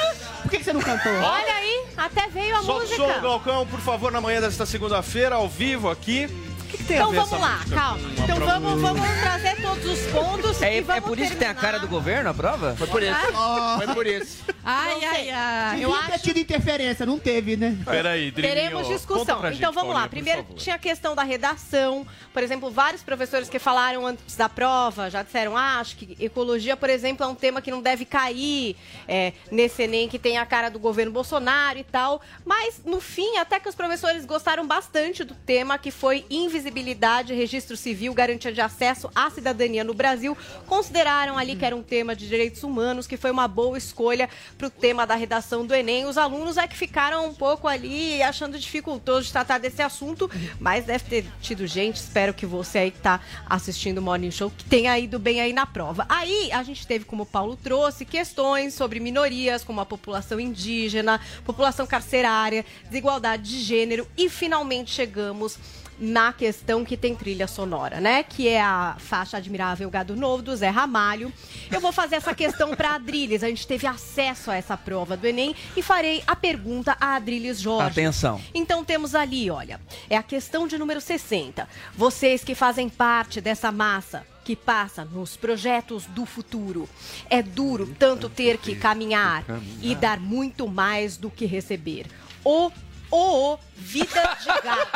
Por que, você não cantou? Olha aí, até veio a Solta o música. som, Galcão, por favor, na manhã desta segunda-feira, ao vivo aqui. Que, que tem Então a ver vamos essa lá, música calma. com uma Então prova? vamos, vamos trazer todos os pontos É, e é vamos por isso que tem a cara do governo a prova? Foi por isso. *laughs* Foi por isso. Ai, ai, ai. Eu acho... tido interferência, não teve, né? Peraí, Teremos conta discussão. pra Então gente, vamos lá. Primeiro tinha a questão da redação. Por exemplo, vários professores que falaram antes da prova já disseram: ah, acho que ecologia, por exemplo, é um tema que não deve cair é, nesse Enem que tem a cara do governo Bolsonaro e tal. Mas, no fim, até que os professores gostaram bastante do tema, que foi invisibilidade, registro civil, garantia de acesso à cidadania no Brasil. Consideraram ali que era um tema de direitos humanos, que foi uma boa escolha para o tema da redação do Enem. Os alunos é que ficaram um pouco ali achando dificultoso de tratar desse assunto, mas deve ter tido gente, espero que você aí que está assistindo o Morning Show, que tenha ido bem aí na prova. Aí a gente teve, como o Paulo trouxe, questões sobre minorias, como a população indígena, população carcerária, desigualdade de gênero e finalmente chegamos na questão que tem trilha sonora, né? Que é a faixa Admirável Gado Novo do Zé Ramalho. Eu vou fazer essa questão para a Adriles. A gente teve acesso a essa prova do Enem e farei a pergunta a Adriles Jorge. Atenção. Então temos ali, olha, é a questão de número 60. Vocês que fazem parte dessa massa que passa nos projetos do futuro. É duro tanto ter que caminhar e dar muito mais do que receber. O o vida de gado.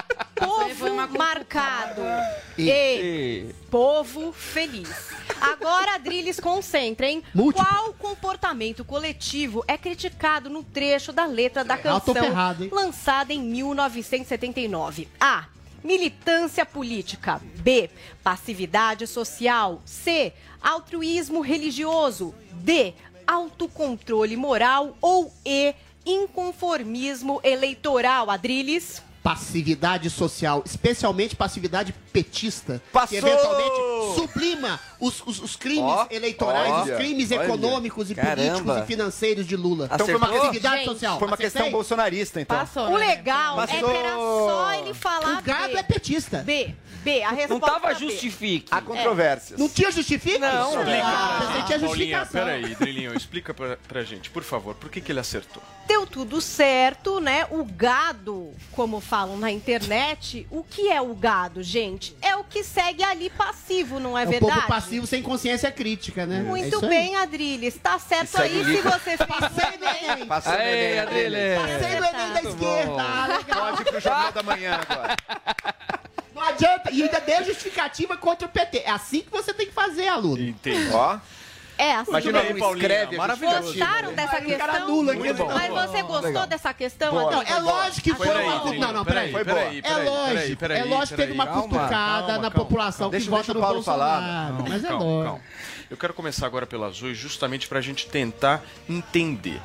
*laughs* Povo marcado e povo feliz. Agora, Adriles, concentrem. Qual comportamento coletivo é criticado no trecho da letra da Ah, canção lançada em 1979? A. Militância política. B. Passividade social. C. Altruísmo religioso. D. Autocontrole moral. Ou E. Inconformismo eleitoral. Adriles. Passividade social, especialmente passividade petista, Passou! que eventualmente sublima os, os- os crimes Ó, eleitorais, olha, os crimes olha. econômicos e Caramba. políticos e financeiros de Lula. Então foi uma passividade Gente, social. Foi uma Acertei? questão bolsonarista, então. O legal é que Passou. era só ele falar O gado B. é petista. B. B. A resposta Não tava justifique. Há controvérsias. Não tinha justifica? Não. Explica Ah, pra gente, tinha Paulinha, justificação. peraí, Drilinho, explica pra, pra gente, por favor, por que, que ele acertou? Deu tudo certo, né? O gado, como falam na internet, o que é o gado, gente? É o que segue ali passivo, não é, É o verdade? povo passivo sem consciência crítica, né? É Muito aí. bem, Adriles. Tá certo aí se você fez Passei no Enem. No Aê, Enem, Adriles. Passei no Enem da esquerda. Ah, legal. Pode ir pro Jornal da Manhã agora. *laughs* Não adianta. E ainda deu justificativa contra o PT. É assim que você tem que fazer, aluno. Entendi. Ó, É, assim. Imagina aí, Paulinha, escreve maravilhoso. Gostaram dessa Aí o cara questão? anula bom. Mas você gostou Legal. dessa questão, Boa. Não, é lógico que foi uma... Não, não, peraí, peraí. peraí, É peraí, lógico, peraí, peraí, é lógico que teve uma cutucada Calma, na calma, população calma. que Deixa- vota no Paulo falar. Bolsonaro. Mas é calma, lógico. calma. Eu quero começar agora pela Azul, justamente para a gente tentar entender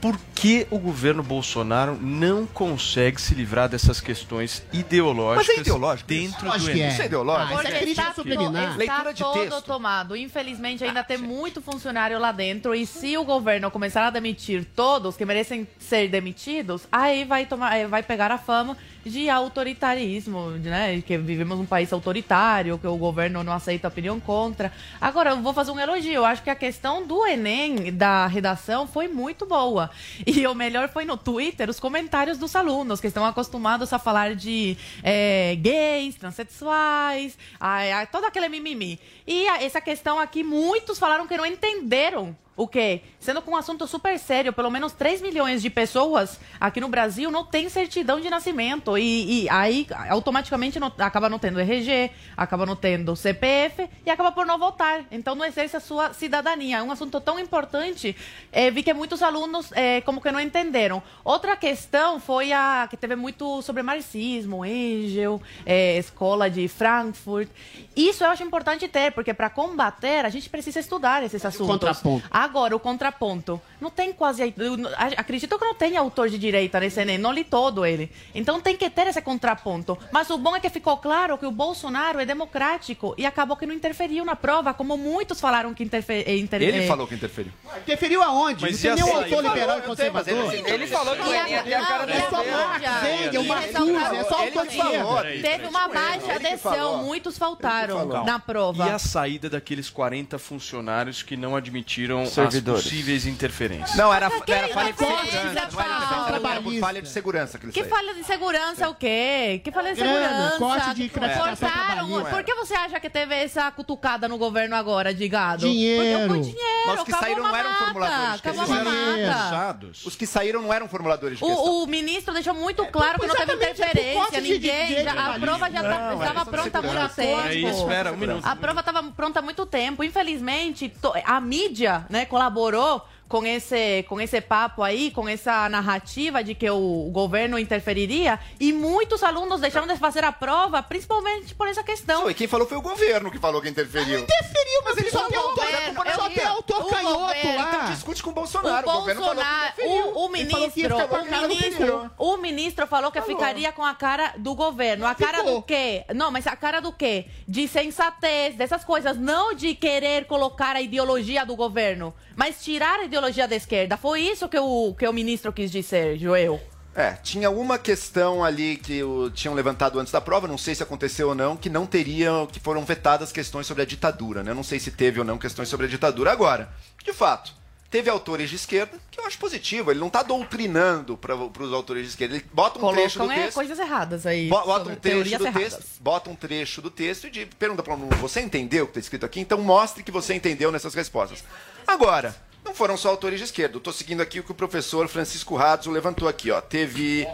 por que o governo Bolsonaro não consegue se livrar dessas questões ideológicas Mas é ideológico dentro Lógico do que Enem. é. Isso é ideológico? Ah, isso é crítica está, subliminar. está Leitura de todo texto. tomado. Infelizmente, ainda tem muito funcionário lá dentro. E se o governo começar a demitir todos que merecem ser demitidos, aí vai, tomar, aí vai pegar a fama de autoritarismo, né? Que vivemos num país autoritário, que o governo não aceita opinião contra. Agora, eu vou fazer um elogio. Eu acho que a questão do Enem, da redação, foi muito boa. E o melhor foi no Twitter, os comentários dos alunos, que estão acostumados a falar de é, gays, transexuais, a, a, todo aquele mimimi. E a- essa questão aqui, muitos falaram que não entenderam O quê? Sendo com um assunto super sério, pelo menos 3 milhões de pessoas aqui no Brasil não têm certidão de nascimento. E, e aí, automaticamente, não- acaba não tendo RG, acaba não tendo CPF e acaba por não votar. Então, não exerce a sua cidadania. É um assunto tão importante, eh, vi que muitos alunos eh, como que não entenderam. Outra questão foi a que teve muito sobre marxismo, Engel, eh, escola de Frankfurt. Isso eu acho importante ter, porque para combater, a gente precisa estudar esses assuntos. contraponto? Agora, o contraponto. Não tem quase. a- Acredito que não tem autor de direita nesse Enem, não li todo ele. Então tem que ter esse contraponto. Mas o bom é que ficou claro que o Bolsonaro é democrático e acabou que não interferiu na prova, como muitos falaram que interferiu. Ele falou que interferiu. Interferiu aonde? Mas não tem nenhum a autor liberal e ele- conservador. ele falou que Enem tem a cara É só dele. Marx, Engel, E Marcuse, é só Ele autor de esquerda. Teve uma baixa adesão, muitos faltaram na prova. E a saída daqueles 40 funcionários que não admitiram Servidores. as possíveis interferências? Não, era, Mas era falha de segurança. Por falha de segurança que Que falha de segurança o quê? Que falha de segurança? corte de Cortaram. Por que você acha que teve essa cutucada no governo agora de gado? Dinheiro. Porque foi dinheiro. Mas os que saíram não eram formuladores. Mamata. Os que saíram não eram formuladores de questão. O, o ministro deixou muito claro que não teve é por interferência, de- de ninguém. a prova já tá- é estava de pronta há muito segurança. tempo. Espera um minuto. A prova estava pronta há muito tempo. Infelizmente, a mídia né, colaborou com esse, com esse papo aí, com essa narrativa de que o governo interferiria e muitos alunos deixaram de fazer a prova, principalmente por essa questão. E quem falou foi o governo que falou que interferiu. Interferiu, mas ele só tem autor, só tem autor o canhoto. Então discute com o Bolsonaro. O O falou Bolsonaro, o, falou ministro, o ministro, o ministro falou que ficaria com a cara do governo. A cara do quê? Não, mas a cara do quê? De sensatez, dessas coisas, não de querer colocar a ideologia do governo, mas tirar a ideologia da esquerda. Foi isso que o, que o ministro quis dizer, Joel. É, tinha uma questão ali que o, tinham levantado antes da prova, não sei se aconteceu ou não, que não teriam, que foram vetadas questões sobre a ditadura, né? Não sei se teve ou não questões sobre a ditadura. Agora, de fato, teve autores de esquerda, que eu acho positivo, ele não está doutrinando para os autores de esquerda, ele bota um trecho do Colocam é, texto. coisas erradas aí. Bo- Bota um trecho do erradas. texto, bota um trecho do texto e de- pergunta para o aluno, você entendeu o que está escrito aqui? Então mostre que você entendeu nessas respostas. Agora, não foram só autores de esquerda. Eu tô seguindo aqui o que o professor Francisco Razzo levantou aqui, ó. Teve.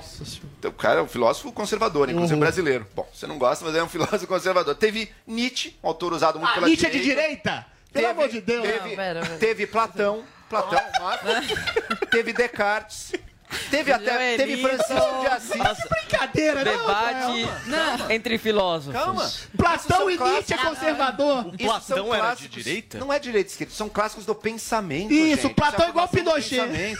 O cara é um filósofo conservador, inclusive Uhum. brasileiro. Bom, você não gosta, mas é um *laughs* filósofo conservador. Teve Nietzsche, um autor usado muito Ah, pela Nietzsche é de direita. direita? Pelo amor de Deus. Teve, Não, pera, pera. teve Platão. Platão, Marco. teve Descartes. Teve até. Teve Francisco de Assis. Brincadeira, não, Debate Não. entre filósofos. Calma. Platão e Nietzsche é conservador. São Platão era de direita? Não é direita esquerda, são clássicos do pensamento. Isso, gente. Platão é igual Pinochet.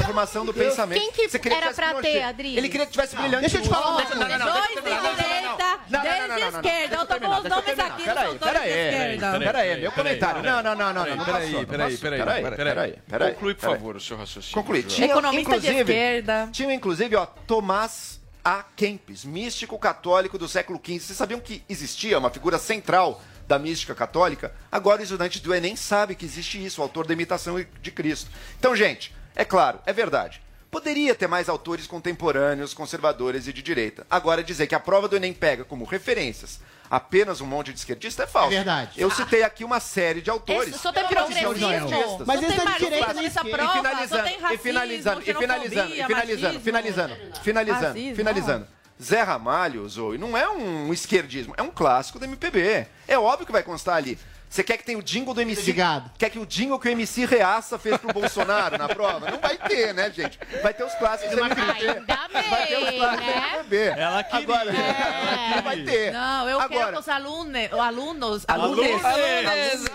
Pensamento. Isso é a formação do pensamento. Quem que Você queria era tivesse pra ter, Adri? Ele queria que tivesse brilhante. Deixa eu te falar uma coisa. Não, não, não, Dois de direita, não, de esquerda. Eu tô com os nomes aqui Peraí, peraí, de peraí, esquerda. peraí, meu comentário. Não, não, não, não, Peraí, peraí, peraí, Peraí, peraí. Conclui, por favor, o seu raciocínio. Conclui. Economista de inclusive, esquerda. Tinha, inclusive, ó, Tomás A. Kempis, místico católico do século XV. Vocês sabiam que existia uma figura central da mística católica? Agora o estudante do Enem sabe que existe isso, o autor da imitação de Cristo. Então, gente, é claro, é verdade. Poderia ter mais autores contemporâneos, conservadores e de direita. Agora, dizer que a prova do Enem pega como referências apenas um monte de esquerdista é falso. É verdade. Eu citei aqui uma série de autores. Esse só tem são progressismo. Mas só esse tem é de direita nem nessa esquerda. prova. E finalizando, só tem e finalizando, e finalizando, e finalizando, finalizando, finalizando, Racismo, finalizando. Zé Ramalho, Zoe, não é um esquerdismo, é um clássico do MPB. É óbvio que vai constar ali. Você quer que tenha o jingle do MC? Obrigado. Quer que o jingle que o MC Reaça fez pro Bolsonaro na prova? Não vai ter, né, gente? Vai ter os clássicos do MPB. Ainda Vai ter os bem, clássicos do né? MPB. Ela queria. Agora, não vai ter. Não, eu quero Agora, que os alunos, alunos, Alunos. alunos, Alunos,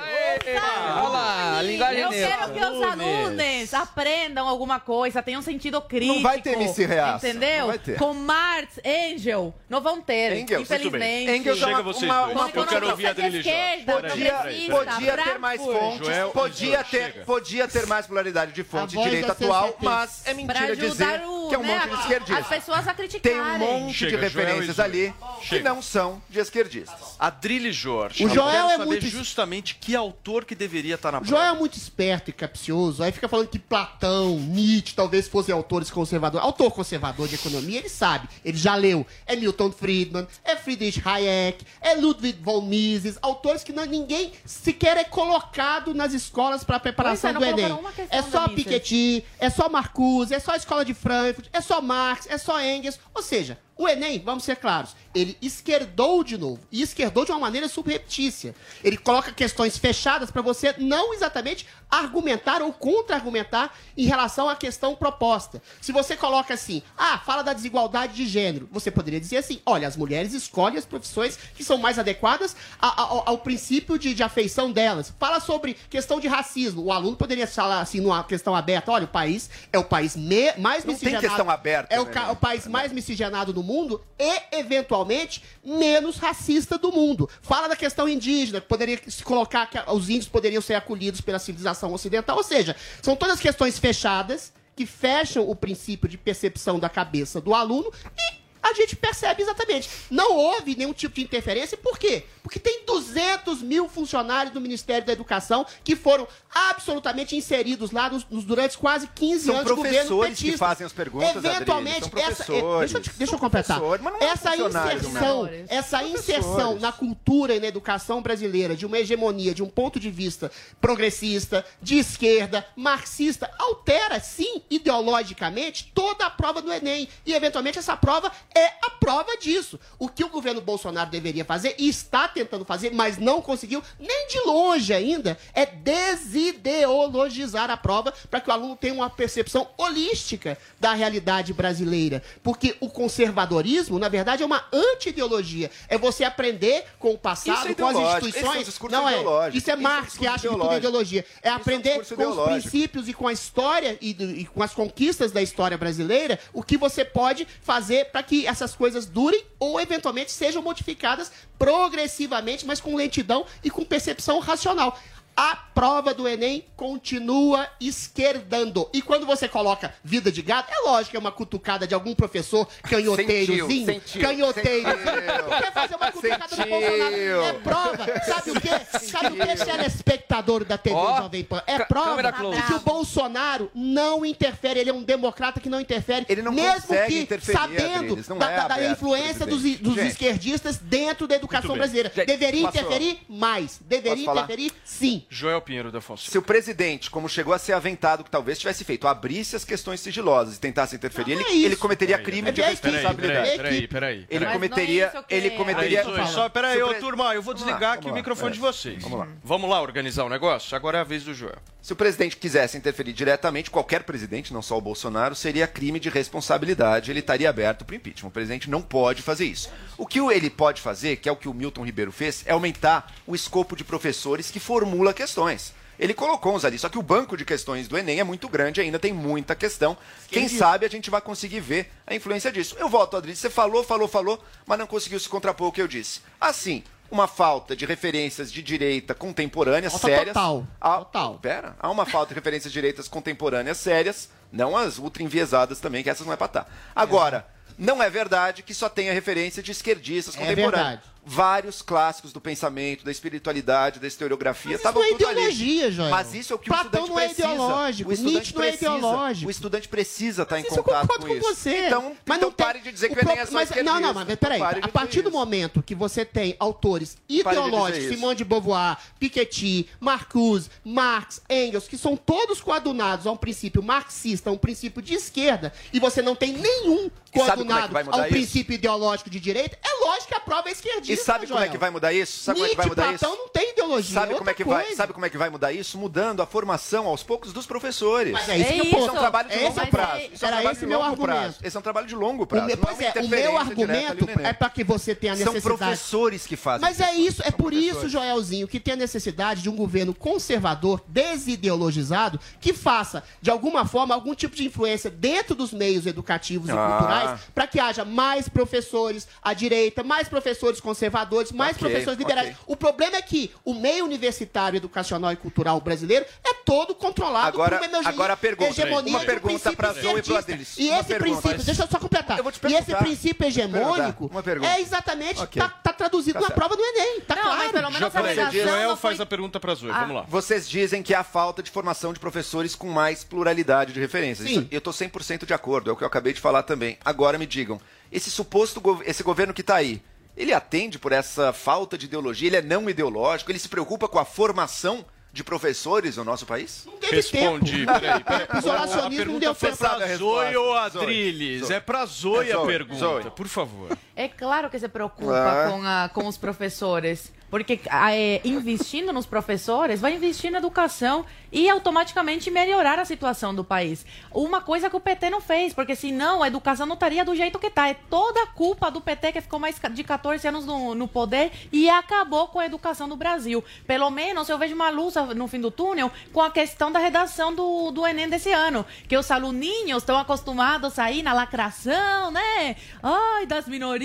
Olha lá, linguagem eu quero que os alunos aprendam alguma coisa, tenham sentido crítico. Não vai ter MC Reaça, Entendeu? não vai ter. Com Marx, Engel, não vão ter, Engels, infelizmente. Engels é Chega uma, vocês uma, dois. uma Eu quero ouvir a esquerda, Podia, podia ter mais fontes, Joel podia Jorge, ter, chega. podia ter mais pluralidade de voz direita atual, mas é mentira ajudar dizer o que é um né, monte de a- esquerdista. as pessoas a criticarem. Tem um monte Chega, de referências Joel ali que não são de esquerdistas. Adrilho Jorge. O eu Joel quero é saber muito- justamente que autor que deveria estar na O prova. Joel é muito esperto e capcioso, aí fica falando que Platão, Nietzsche, talvez fossem autores conservadores. Autor conservador de economia, ele sabe, ele já leu. É Milton Friedman, é Friedrich Hayek, é Ludwig von Mises, autores que não- ninguém sequer é colocado nas escolas para preparação é, do Enem. É só. Piketty, é só Marcuse, é só a Escola de Frankfurt, é só Marx, é só Engels. Ou seja, o Enem, vamos ser claros, ele esquerdou de novo. E esquerdou de uma maneira subreptícia. Ele coloca questões fechadas para você não exatamente argumentar ou contra-argumentar em relação à questão proposta. Se você coloca assim, ah, fala da desigualdade de gênero, você poderia dizer assim, olha, as mulheres escolhem as profissões que são mais adequadas a- a- ao, princípio de, de afeição delas. Fala sobre questão de racismo. O aluno poderia falar assim, numa questão aberta, olha, o país é o país me- mais Não tem miscigenado. questão aberta, É o, né? o país mais miscigenado do mundo e, eventualmente, menos racista do mundo. Fala da questão indígena, que poderia se colocar que os índios poderiam ser acolhidos pela civilização ocidental. Ou seja, são todas questões fechadas que fecham o princípio de percepção da cabeça do aluno e a gente percebe exatamente. Não houve nenhum tipo de interferência, por quê? Porque tem 200 mil funcionários do Ministério da Educação que foram absolutamente inseridos lá nos, nos- durante quase 15 São anos de governo professores que fazem as perguntas, Eventualmente, Adriles, são essa, professores. deixa, eu, deixa eu completar. é essa inserção, essa inserção na cultura e na educação brasileira de uma hegemonia, de um ponto de vista progressista, de esquerda, marxista, altera, sim, ideologicamente, toda a prova do Enem. E, eventualmente, essa prova é a prova disso. O que o governo Bolsonaro deveria fazer, e está tentando fazer, mas não conseguiu, nem de longe ainda, é desideologizar a prova para que o aluno tenha uma percepção holística da realidade brasileira. Porque o conservadorismo, na verdade, é uma anti-ideologia. É você aprender com o passado, Isso é com as instituições. É um não é. ideológico. Isso é Isso é um Marx que discurso acha que tudo é ideologia. É aprender discurso com os princípios e com a história e, e com as conquistas da história brasileira, o que você pode fazer para que essas coisas durem ou eventualmente sejam modificadas progressivamente, mas com lentidão e com percepção racional. A prova do Enem continua esquerdando. E quando você coloca vida de gato, é lógico que é uma cutucada de algum professor canhoteirozinho. Sentiu, canhoteirozinho. sentiu. Quer fazer uma cutucada do Sentiu. Bolsonaro? É prova. Sabe o quê? Sabe o quê, telespectador da TV Ó, Jovem Pan? É prova de que o Bolsonaro não interfere. Ele é um democrata que não interfere. Ele não mesmo que sabendo da, é da- da influência dos, dos esquerdistas dentro da educação brasileira. Gente, Deveria posso- interferir mais. Deveria Posso falar? interferir sim. Joel Pinheiro da Fonseca. Se o presidente, como chegou a ser aventado, que talvez tivesse feito, abrisse as questões sigilosas e tentasse interferir, Não, ele, não é ele cometeria Peraí, crime de peraí, peraí, responsabilidade. Peraí, peraí, Ele peraí. cometeria. ele cometeria. Só, peraí, ô turma, eu vou desligar lá, aqui o microfone é. de vocês. Vamos lá. Vamos lá organizar o negócio? Agora é a vez do Joel. Se o presidente quisesse interferir diretamente, qualquer presidente, não só o Bolsonaro, seria crime de responsabilidade, ele estaria aberto para o impeachment. O presidente não pode fazer isso. O que ele pode fazer, que é o que o Milton Ribeiro fez, é aumentar o escopo de professores que formula questões. Ele colocou uns ali, só que o banco de questões do Enem é muito grande ainda, tem muita questão. Quem sabe a gente vai conseguir ver a influência disso. Eu volto, Adri, você falou, falou, falou, mas não conseguiu se contrapor ao que eu disse. Assim, uma falta de referências de direita contemporâneas Falta sérias. total, Há, total. Pera, há uma falta de referências de direitas contemporâneas sérias, não as ultra enviesadas também, que essas não é pra estar. Agora, não é verdade que só tenha referência de esquerdistas É contemporâneos. verdade. Vários clássicos do pensamento, da espiritualidade, da historiografia Mas isso não é ideologia, Joel. Mas isso é o que Platão o estudante não é precisa. ideológico, O estudante Nietzsche não é precisa. ideológico. O estudante precisa estar em Isso eu contato concordo com com isso. você. Então, mas então não tem- pare de dizer que o Enem é só mas, Não, não, mas peraí. De A partir do isso. momento que você tem autores de ideológicos, isso. Simone de Beauvoir, Piketty, Marcuse, Marx, Engels, que são todos coadunados a um princípio marxista, a um princípio de esquerda, e você não tem nenhum é coadunado vai a um isso? princípio ideológico de direita, é lógico que a prova é esquerdista. E sabe como é que vai mudar isso? Sabe como é que vai Nietzsche, mudar isso? Platão não tem ideologia. Sabe é como é que outra vai? coisa. Sabe como é que vai mudar isso? Mudando a formação aos poucos dos professores. Mas é isso que eu Isso é um posso- trabalho de esse longo é- prazo. mas Isso é um era trabalho esse de meu longo argumento. prazo. Esse é um trabalho de longo prazo. meu, é pois é, o meu argumento é para que você tenha a São necessidade. professores que fazem Mas é isso, é São por isso. Joelzinho, que tem a necessidade de um governo conservador, desideologizado, que faça, de alguma forma, algum tipo de influência dentro dos meios educativos e Ah. culturais, para que haja mais professores à direita, mais professores conservadores, mais Ok, professores liberais. ok. O problema é que o meio universitário, educacional e cultural brasileiro é todo controlado Agora- por uma hegemonia- agora a pergunta. hegemonia Uma um pergunta Zoe e. Adriles. E Uma esse pergunta, princípio, mas- deixa eu só completar. Eu e esse princípio hegemônico é exatamente, Ok. tá, tá traduzido Tá na certo. prova do Enem, tá Não, claro. mas pelo menos a Joel foi... faz a pergunta pra Zoe, Ah. vamos lá. Vocês dizem que há falta de formação de professores com mais pluralidade de referências. Sim. Isso- eu estou 100% de acordo, é o que eu acabei de falar também. Agora me digam, esse suposto esse governo que está aí, ele atende por essa falta de ideologia? Ele é não ideológico? Ele se preocupa com a formação de professores no nosso país? Respondi, peraí, peraí. O *laughs* isolacionismo a não deu foi certo. pra a Zoe resposta. ou. Adriles? É pra Zoe É a Zoe. pergunta, Zoe. por favor. É claro que se preocupa Ah. com, a- com os professores. Porque ah, é, investindo nos professores, vai investir na educação e automaticamente melhorar a situação do país. Uma coisa que o PT não fez, porque senão a educação não estaria do jeito que está. É toda a culpa do PT que ficou mais de 14 anos no, no poder e acabou com a educação do Brasil. Pelo menos eu vejo uma luz no fim do túnel com a questão da redação do, do Enem desse ano. Que os aluninhos estão acostumados a ir na lacração, né? Ai, das minorias.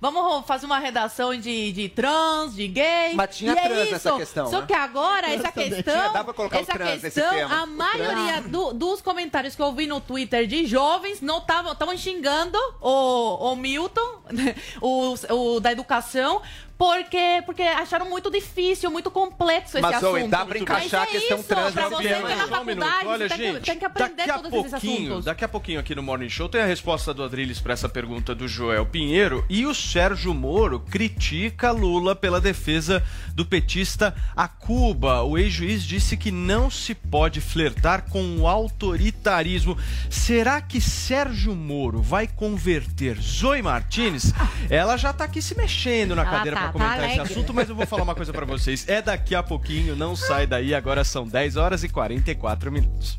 Vamos fazer uma redação de, de trans, de gay. Mas tinha E é trans isso. nessa questão, Só né? que agora, essa questão. tinha, dá pra colocar o essa trans nesse questão, tema. a maioria do- dos comentários que eu vi no Twitter de jovens não estavam xingando o, o Milton, *laughs* o, o da educação. Porque, porque acharam muito difícil, muito complexo esse Mas, assunto. Zoe, dá pra encaixar Mas a questão isso, trans pra você que na um minuto. faculdade, Olha, você tem, que- gente, tem que aprender daqui a todos esses pouquinho, assuntos. daqui a pouquinho aqui no Morning Show tem a resposta do Adriles para essa pergunta do Joel Pinheiro e o Sérgio Moro critica Lula pela defesa do petista a Cuba. O ex-juiz disse que não se pode flertar com o autoritarismo. Será que Sérgio Moro vai converter Zoe Martinez? Ela já tá aqui se mexendo na cadeira tá- para comentar tá esse assunto, mas eu vou falar uma coisa para vocês. É daqui a pouquinho, não sai daí. Agora são 10 horas e 44 minutos.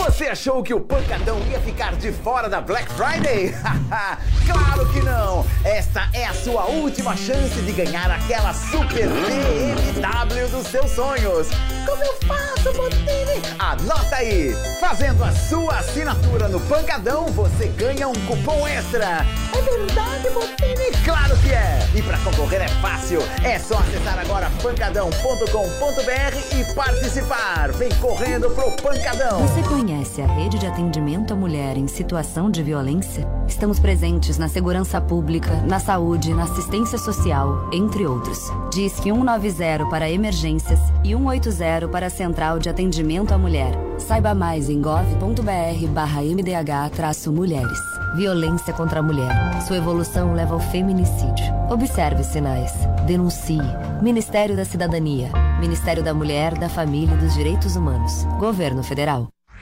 Você achou que o pancadão ia ficar de fora da Black Friday? *laughs* claro que não! Esta é a sua última chance de ganhar aquela super BMW dos seus sonhos. Como eu faço, Botini? Anota aí! Fazendo a sua assinatura no Pancadão, você ganha um cupom extra. É verdade, Botini? Claro que é! E para concorrer é fácil. É só acessar agora pancadão.com.br e participar. Vem correndo pro Pancadão. Você conhece a rede de atendimento à mulher em situação de violência? Estamos presentes na segurança pública, na saúde, na assistência social, entre outros. Disque 190 para emergências e 180 para a Central de Atendimento à Mulher. Saiba mais em gov.br barra mdh-mulheres. Violência contra a mulher. Sua evolução leva ao feminicídio. Observe sinais. Denuncie. Ministério da Cidadania. Ministério da Mulher, da Família e dos Direitos Humanos. Governo Federal.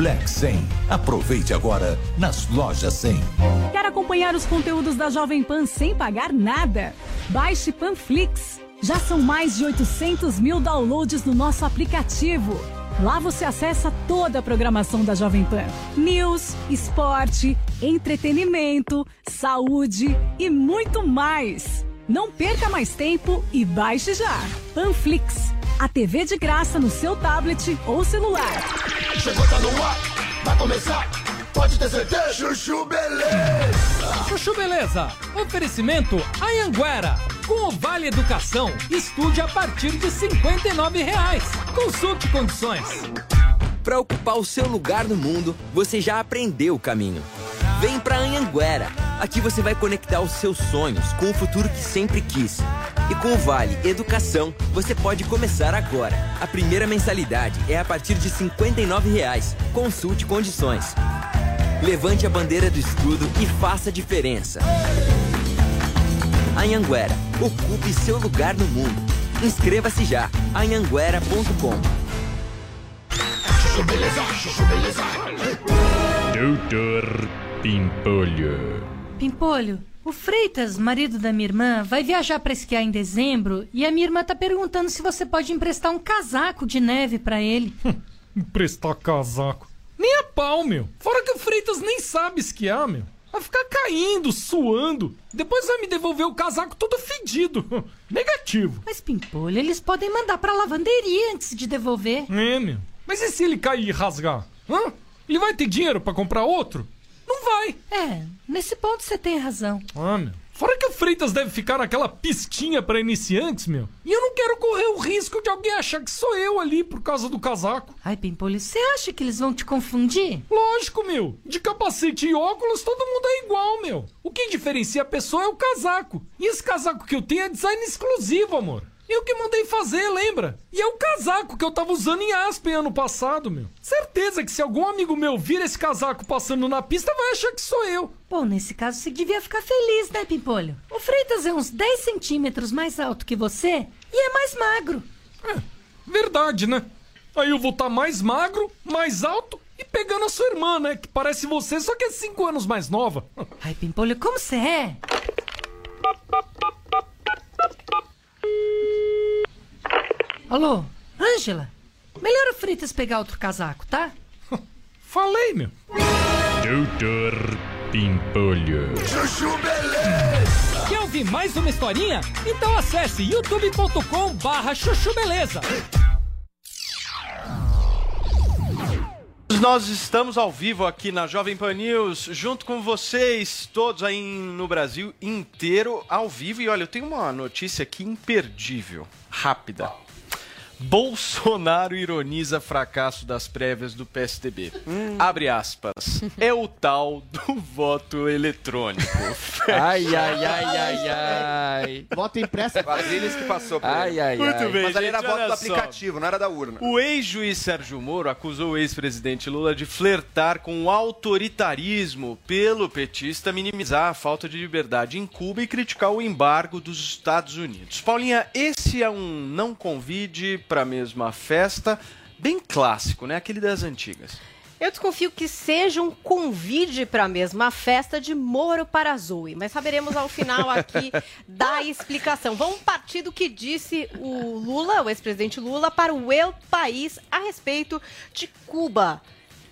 Black 100. Aproveite agora nas lojas 100. Quer acompanhar os conteúdos da Jovem Pan sem pagar nada? Baixe Panflix. Já são mais de 800 mil downloads no nosso aplicativo. Lá você acessa toda a programação da Jovem Pan: news, esporte, entretenimento, saúde e muito mais. Não perca mais tempo e baixe já. Panflix, a TV de graça no seu tablet ou celular. Chegou, tá no ar, vai começar. Pode ter certeza. Chuchu Beleza. Chuchu Beleza. Oferecimento Anhanguera. Com o Vale Educação, estude a partir de 59 reais. Consulte condições. Para ocupar o seu lugar no mundo, você já aprendeu o caminho. Vem pra Anhanguera, Aqui você vai conectar os seus sonhos com o futuro que sempre quis. E com o Vale Educação, você pode começar agora. A primeira mensalidade é a partir de 59 reais. Consulte condições. Levante a bandeira do estudo e faça a diferença. Anhanguera, ocupe seu lugar no mundo. Inscreva-se já. anhanguera.com. Doutor Pimpolho. Pimpolho, o Freitas, marido da minha irmã, vai viajar para esquiar em dezembro e a minha irmã tá perguntando se você pode emprestar um casaco de neve para ele. Emprestar casaco. Nem a pau, meu. Fora que o Freitas nem sabe esquiar, meu. Vai ficar caindo, suando. Depois vai me devolver o casaco todo fedido. Negativo. Mas, Pimpolho, eles podem mandar pra lavanderia antes de devolver. É, meu. Mas e se ele cair e rasgar? Hã? Ele vai ter dinheiro pra comprar outro? Não vai. É, nesse ponto você tem razão. Ah, meu. Fora que o Freitas deve ficar naquela pistinha pra iniciantes, meu. E eu não quero correr o risco de alguém achar que sou eu ali por causa do casaco. Ai, Pimpolho, você acha que eles vão te confundir? Lógico, meu. De capacete e óculos, todo mundo é igual, meu. O que diferencia a pessoa é o casaco. E esse casaco que eu tenho é design exclusivo, amor. Eu que mandei fazer, lembra? E é o casaco que eu tava usando em Aspen ano passado, meu. Certeza que se algum amigo meu vir esse casaco passando na pista, vai achar que sou eu. Bom, nesse caso você devia ficar feliz, né, Pimpolho? O Freitas é uns 10 centímetros mais alto que você e é mais magro. É, verdade, né? Aí eu vou estar mais magro, mais alto e pegando a sua irmã, né? Que parece você, só que é 5 anos mais nova. Ai, Pimpolho, como você é? Alô, Ângela? Melhor o Freitas pegar outro casaco, tá? *laughs* Falei, meu. Doutor Pimpolho. Chuchu beleza. Quer ouvir mais uma historinha? Então acesse youtube.com barra chuchu beleza. Nós estamos ao vivo aqui na Jovem Pan News, junto com vocês, todos aí no Brasil inteiro, ao vivo. E olha, eu tenho uma notícia aqui imperdível, rápida. Bolsonaro ironiza fracasso das prévias do PSDB. Abre aspas. É o tal do voto eletrônico. *laughs* Ai, ai, ai, ai, ai. Voto impresso. Brasília que passou por Ai, ele. ai, Muito ai. bem, Mas ali era voto do só. aplicativo, não era da urna. O ex-juiz Sérgio Moro acusou o ex-presidente Lula de flertar com o autoritarismo pelo petista minimizar a falta de liberdade em Cuba e criticar o embargo dos Estados Unidos. Paulinha, esse é um não convide para a mesma festa, bem clássico, né? Aquele das antigas. Eu desconfio que seja um convite para a mesma festa de Moro para Zoe, mas saberemos ao final aqui *laughs* da explicação. Vamos partir do que disse o Lula, o ex-presidente Lula, para o El País a respeito de Cuba.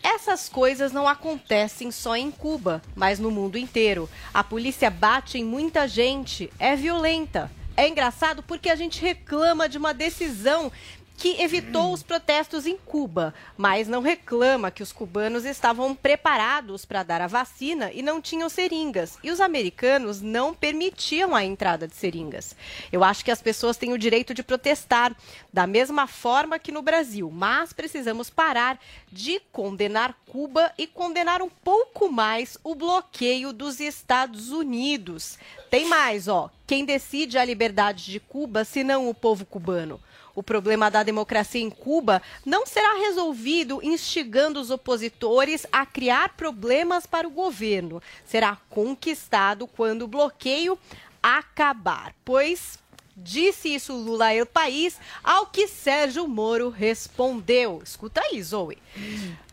Essas coisas não acontecem só em Cuba, mas no mundo inteiro. A polícia bate em muita gente, é violenta. É engraçado porque a gente reclama de uma decisão que evitou os protestos em Cuba, mas não reclama que os cubanos estavam preparados para dar a vacina e não tinham seringas. E os americanos não permitiam a entrada de seringas. Eu acho que as pessoas têm o direito de protestar, da mesma forma que no Brasil, mas precisamos parar de condenar Cuba e condenar um pouco mais o bloqueio dos Estados Unidos. Tem mais, ó. Quem decide a liberdade de Cuba, senão o povo cubano? O problema da democracia em Cuba não será resolvido instigando os opositores a criar problemas para o governo. Será conquistado quando o bloqueio acabar. Pois disse isso Lula ao país, ao que Sérgio Moro respondeu. Escuta aí, Zoe.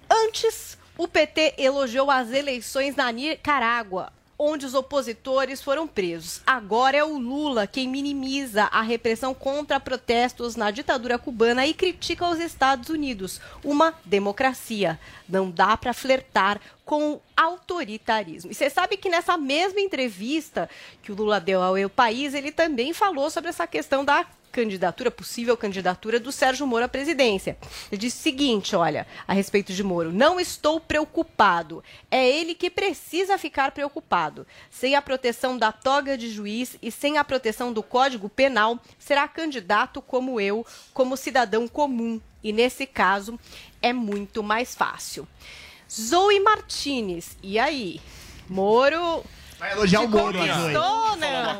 Antes, o PT elogiou as eleições na Nicarágua onde os opositores foram presos. Agora é o Lula quem minimiza a repressão contra protestos na ditadura cubana e critica os Estados Unidos, uma democracia. Não dá para flertar com o autoritarismo. E você sabe que nessa mesma entrevista que o Lula deu ao Eu País, ele também falou sobre essa questão da candidatura, possível candidatura do Sérgio Moro à presidência. Ele disse o seguinte, olha, a respeito de Moro, não estou preocupado. É ele que precisa ficar preocupado. Sem a proteção da toga de juiz e sem a proteção do Código Penal, será candidato como eu, como cidadão comum. E nesse caso, é muito mais fácil. Zoe Martinez, e aí? Moro Vai elogiar o Moro, não?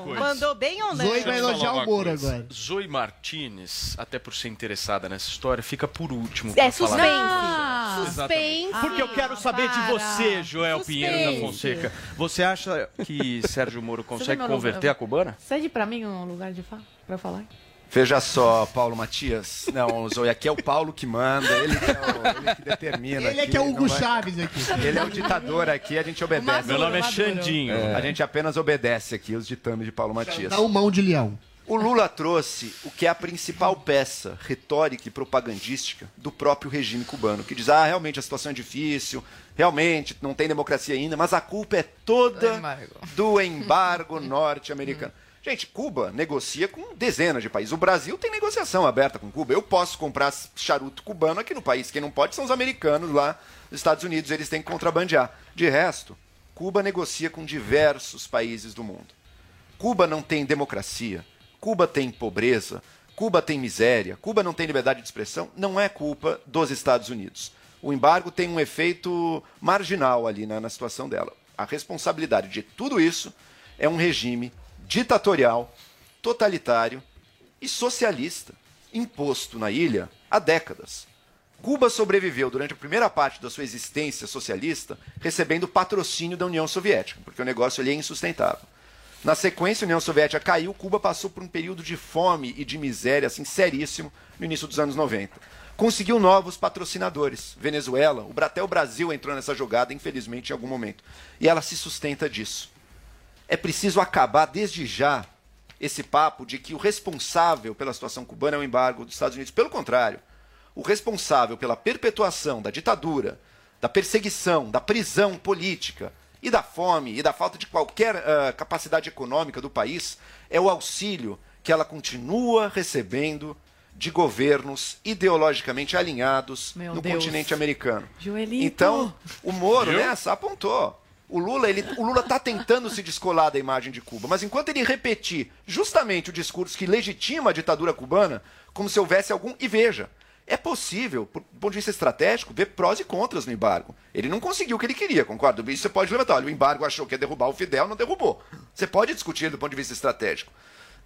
coisa. Mandou bem ou não? Zoe vai elogiar o Moro agora. Zoe Martinez, até por ser interessada nessa história, fica por último. É suspense. Ah, Suspense. Porque eu quero saber de você, Joel Pinheiro da Suspense. Fonseca. Você acha que *laughs* Sérgio Moro consegue converter a cubana? Cede pra mim um lugar de fala pra eu falar. Veja só, Paulo Matias. Não, Zoe, aqui é o Paulo que manda, ele que, é o, ele que determina. Ele é aqui, que é o Hugo vai- Chaves aqui. Ele é o ditador aqui, a gente obedece. Maduro, Meu nome é. Xandinho. A gente apenas obedece aqui os ditames de Paulo Matias. Dá um mão de leão. O Lula trouxe o que é a principal peça retórica e propagandística do próprio regime cubano, que diz: ah, realmente a situação é difícil, realmente não tem democracia ainda, mas a culpa é toda do embargo norte-americano. Gente, Cuba negocia com dezenas de países. O Brasil tem negociação aberta com Cuba. Eu posso comprar charuto cubano aqui no país. Quem não pode são os americanos lá nos Estados Unidos. Eles têm que contrabandear. De resto, Cuba negocia com diversos países do mundo. Cuba não tem democracia, Cuba tem pobreza, Cuba tem miséria, Cuba não tem liberdade de expressão, não é culpa dos Estados Unidos. O embargo tem um efeito marginal ali na, na situação dela. A responsabilidade de tudo isso é um regime ditatorial, totalitário e socialista, imposto na ilha há décadas. Cuba sobreviveu durante a primeira parte da sua existência socialista recebendo patrocínio da União Soviética, porque o negócio ali é insustentável. Na sequência, a União Soviética caiu, Cuba passou por um período de fome e de miséria assim seríssimo no início dos anos 90. Conseguiu novos patrocinadores, Venezuela, o até o Brasil entrou nessa jogada, infelizmente, em algum momento. E ela se sustenta disso. É preciso acabar desde já esse papo de que o responsável pela situação cubana é o embargo dos Estados Unidos. Pelo contrário, o responsável pela perpetuação da ditadura, da perseguição, da prisão política e da fome e da falta de qualquer ah, capacidade econômica do país é o auxílio que ela continua recebendo de governos ideologicamente alinhados Meu no Deus. continente americano. Joelito. Então, o Moro Viu? nessa apontou. O Lula, ele, o Lula está tentando se descolar da imagem de Cuba, mas enquanto ele repetir justamente o discurso que legitima a ditadura cubana, como se houvesse algum. E veja, é possível, do ponto de vista estratégico, ver prós e contras no embargo. Ele não conseguiu o que ele queria, concordo? Isso você pode levantar. Olha, o embargo achou que ia derrubar o Fidel, não derrubou. Você pode discutir do ponto de vista estratégico.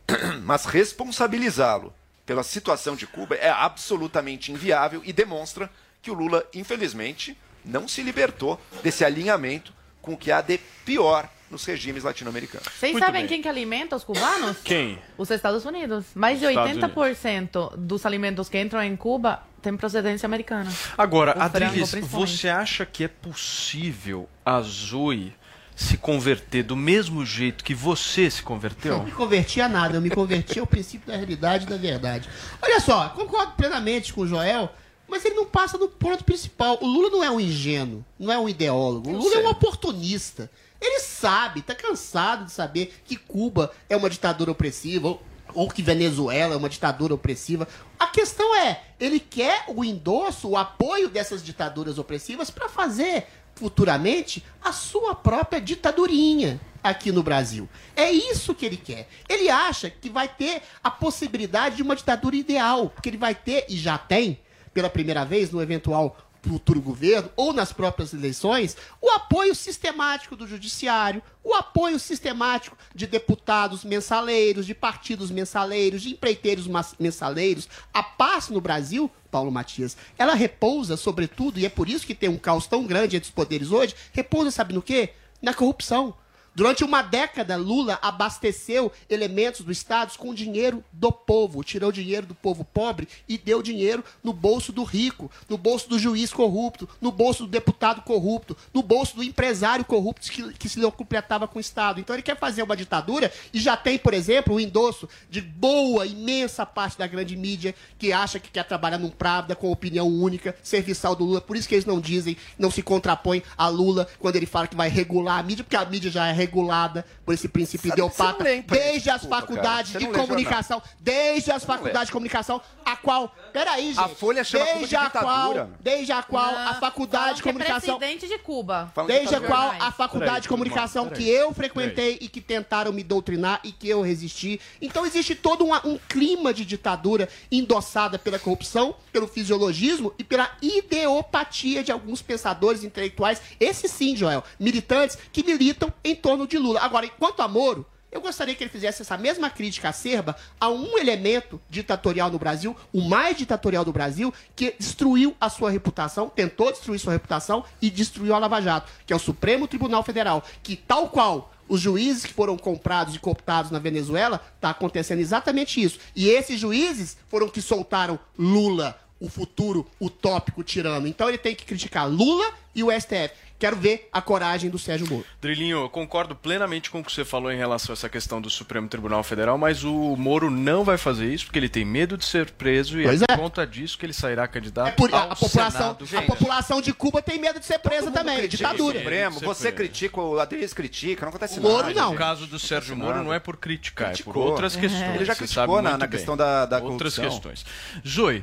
*clears throat* Mas responsabilizá-lo pela situação de Cuba é absolutamente inviável e demonstra que o Lula, infelizmente, não se libertou desse alinhamento com o que há de pior nos regimes latino-americanos. Vocês sabem quem que alimenta os cubanos? *laughs* Quem? Os Estados Unidos. Mais de Estados 80% dos alimentos que entram em Cuba têm procedência americana. Agora, O Adriles, você acha que é possível a Zoe se converter do mesmo jeito que você se Eu converteu? não me converti a nada, eu me converti ao princípio da realidade e da verdade. Olha só, concordo plenamente com o Joel, mas ele não passa do ponto principal. O Lula não é um ingênuo, não é um ideólogo. O Lula é um oportunista. Ele sabe, tá cansado de saber que Cuba é uma ditadura opressiva, ou, que Venezuela é uma ditadura opressiva. A questão é, ele quer o endosso, o apoio dessas ditaduras opressivas para fazer futuramente a sua própria ditadurinha aqui no Brasil. É isso que ele quer. Ele acha que vai ter a possibilidade de uma ditadura ideal, porque ele vai ter, e já tem, pela primeira vez no eventual futuro governo ou nas próprias eleições, o apoio sistemático do judiciário, o apoio sistemático de deputados mensaleiros, de partidos mensaleiros, de empreiteiros mensaleiros. A paz no Brasil, Paulo Matias, ela repousa sobretudo, e é por isso que tem um caos tão grande entre os poderes hoje, repousa, sabe no quê? Na corrupção. Durante uma década, Lula abasteceu elementos do Estado com dinheiro do povo, tirou dinheiro do povo pobre e deu dinheiro no bolso do rico, no bolso do juiz corrupto, no bolso do deputado corrupto, no bolso do empresário corrupto que, que se completava com o Estado. Então ele quer fazer uma ditadura e já tem, por exemplo, o endosso de boa, imensa parte da grande mídia que acha que quer trabalhar num Pravda com opinião única, serviçal do Lula. Por isso que eles não dizem, não se contrapõem a Lula quando ele fala que vai regular a mídia, porque a mídia já é regulada por esse princípio Sabe, ideopata, desde as desculpa, faculdades de comunicação, desde as faculdades de comunicação, a qual, peraí, gente, A Folha chama Cuba de desde a ditadura. qual, desde a qual a faculdade de que é comunicação presidente de Cuba. Desde a qual a faculdade Peraí, de comunicação peraí. que eu frequentei e que tentaram me doutrinar e que eu resisti. Então existe todo um, um clima de ditadura endossada pela corrupção, pelo fisiologismo e pela ideopatia de alguns pensadores intelectuais, esses sim, Joel, militantes que militam em torno torno de Lula. Agora, enquanto a Moro, eu gostaria que ele fizesse essa mesma crítica acerba a um elemento ditatorial no Brasil, o mais ditatorial do Brasil, que destruiu a sua reputação, tentou destruir sua reputação e destruiu a Lava Jato, que é o Supremo Tribunal Federal, que tal qual os juízes que foram comprados e cooptados na Venezuela, está acontecendo exatamente isso. E esses juízes foram que soltaram Lula, o futuro utópico tirano. Então ele tem que criticar Lula e o STF. Quero ver a coragem do Sérgio Moro. Drilinho, eu concordo plenamente com o que você falou em relação a essa questão do Supremo Tribunal Federal, mas o Moro não vai fazer isso porque ele tem medo de ser preso e Pois é é. por conta disso que ele sairá candidato Por- ao a, população, Senado. a população de Cuba tem medo de ser presa também, Critica o ditadura. Supremo, você critica, o Adriles critica, não acontece O Moro nada. não. No caso do Sérgio Moro não é por criticar, é por Criticou. outras É. questões. Ele já criticou na- na questão da- da Outras corrupção. questões. Zoe,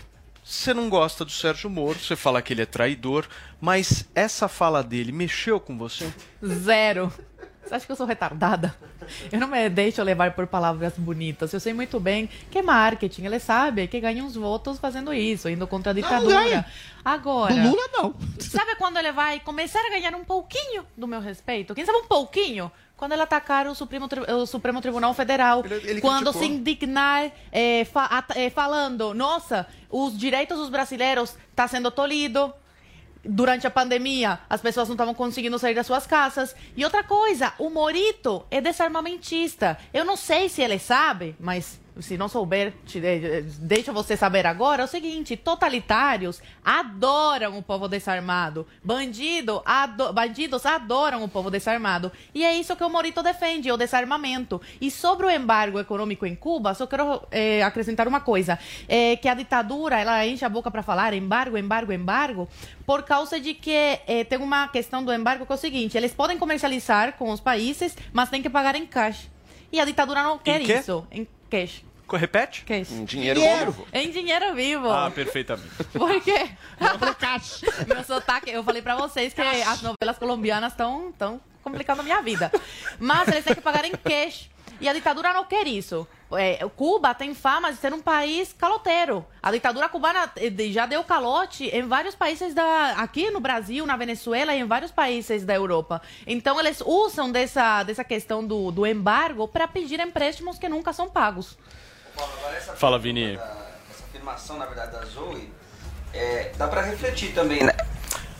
você não gosta do Sérgio Moro, você fala que ele é traidor, mas essa fala dele mexeu com você? Zero. Você acha que eu sou retardada? Eu não me deixo levar por palavras bonitas. Eu sei muito bem que é marketing. Ele sabe que ganha uns votos fazendo isso, indo contra a ditadura. Agora. Do Lula, não. Sabe quando ele vai começar a ganhar um pouquinho do meu respeito? Quem sabe um pouquinho? Quando ele atacar o Supremo, o Supremo Tribunal Federal. ele quando criticou. se indignar eh, fa- eh, falando, nossa, os direitos dos brasileiros tá sendo tolhido. Durante a pandemia, as pessoas não estavam conseguindo sair das suas casas. E outra coisa, o Morito é desarmamentista. Eu não sei se ele sabe, mas se não souber, te- deixa você saber agora. É o seguinte: totalitários adoram o povo desarmado. Bandido, ado- bandidos adoram o povo desarmado. E é isso que o Morito defende, o desarmamento. E sobre o embargo econômico em Cuba, só quero eh, acrescentar uma coisa: é que a ditadura ela enche a boca para falar embargo, embargo, embargo, por causa de que eh, tem uma questão do embargo que é o seguinte: eles podem comercializar com os países, mas tem que pagar em cash. E a ditadura não quer isso. Em cash. Repete? Cash. Em dinheiro Dinheiro. vivo. Em dinheiro vivo. Ah, perfeitamente. *laughs* Por quê? Meu sotaque, eu falei pra vocês que as novelas colombianas estão tão complicando a minha vida. Mas eles têm que pagar em cash. E a ditadura não quer isso. É, Cuba tem fama de ser um país caloteiro. A ditadura cubana eh, já deu calote em vários países da. aqui no Brasil, na Venezuela e em vários países da Europa. Então eles usam dessa, dessa questão do, do embargo para pedir empréstimos que nunca são pagos. Fala, Vini. Essa afirmação, na verdade, da Zoe, é, dá pra refletir também, né?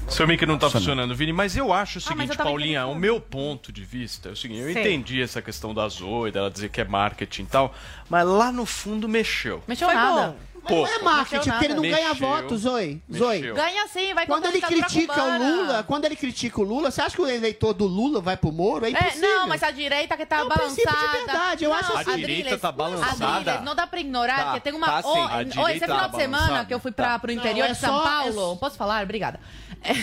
Seu mic não tá funcionando, Vini, mas eu acho o Ah, seguinte, tava Paulinha, o meu ponto de vista é o seguinte, eu Sei. entendi essa questão da Zoe, dela dizer que é marketing e tal, mas lá no fundo mexeu. Mexeu Foi nada. bom. Mas não é marketing, porque ele não ganha Mexeu. votos, Zoe. Zoe. Ganha sim, vai Quando ele critica o. Lula, quando ele critica o Lula, você acha que o eleitor do Lula vai pro Moro? É É, impossível. não, mas a direita que tá É um princípio de balançada. verdade, eu não, acho assim. A direita tá balançada? Adriles, não dá pra ignorar Tá, que tem uma. tá sim, esse tá final de semana balançada. que eu fui pra, Tá. pro interior Não, é de São só- Paulo. Posso falar? Obrigada.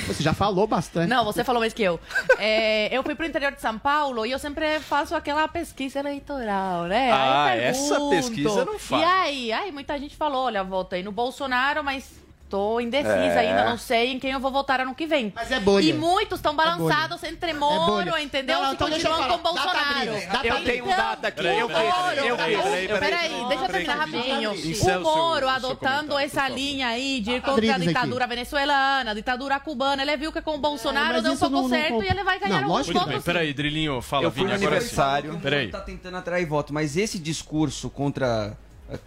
Você já falou bastante. Não, você falou mais que eu. É, eu fui pro interior de São Paulo e eu sempre faço aquela pesquisa eleitoral, né? Ah, Aí eu essa pergunto, pesquisa não faz. E aí? Aí muita gente falou, olha, votei no Bolsonaro, mas tô indecisa É. ainda, não sei em quem eu vou votar ano que vem. Mas é bolha. E muitos estão balançados entre Moro, bolha. entendeu? Não, não, então deixa eu continuam com falar. Data Bolsonaro. Data Eu tenho um Então, dado aqui. Peraí, eu peraí, eu peraí, vejo. peraí, deixa eu terminar rapidinho. O Moro adotando essa linha aí de ir contra a ditadura venezuelana, a ditadura cubana, ele viu que com o Bolsonaro mas deu um pouco certo e ele vai ganhar alguns votos. peraí, Drilinho, fala, Vini, agora sim. Peraí. Tá tentando atrair voto, mas esse discurso contra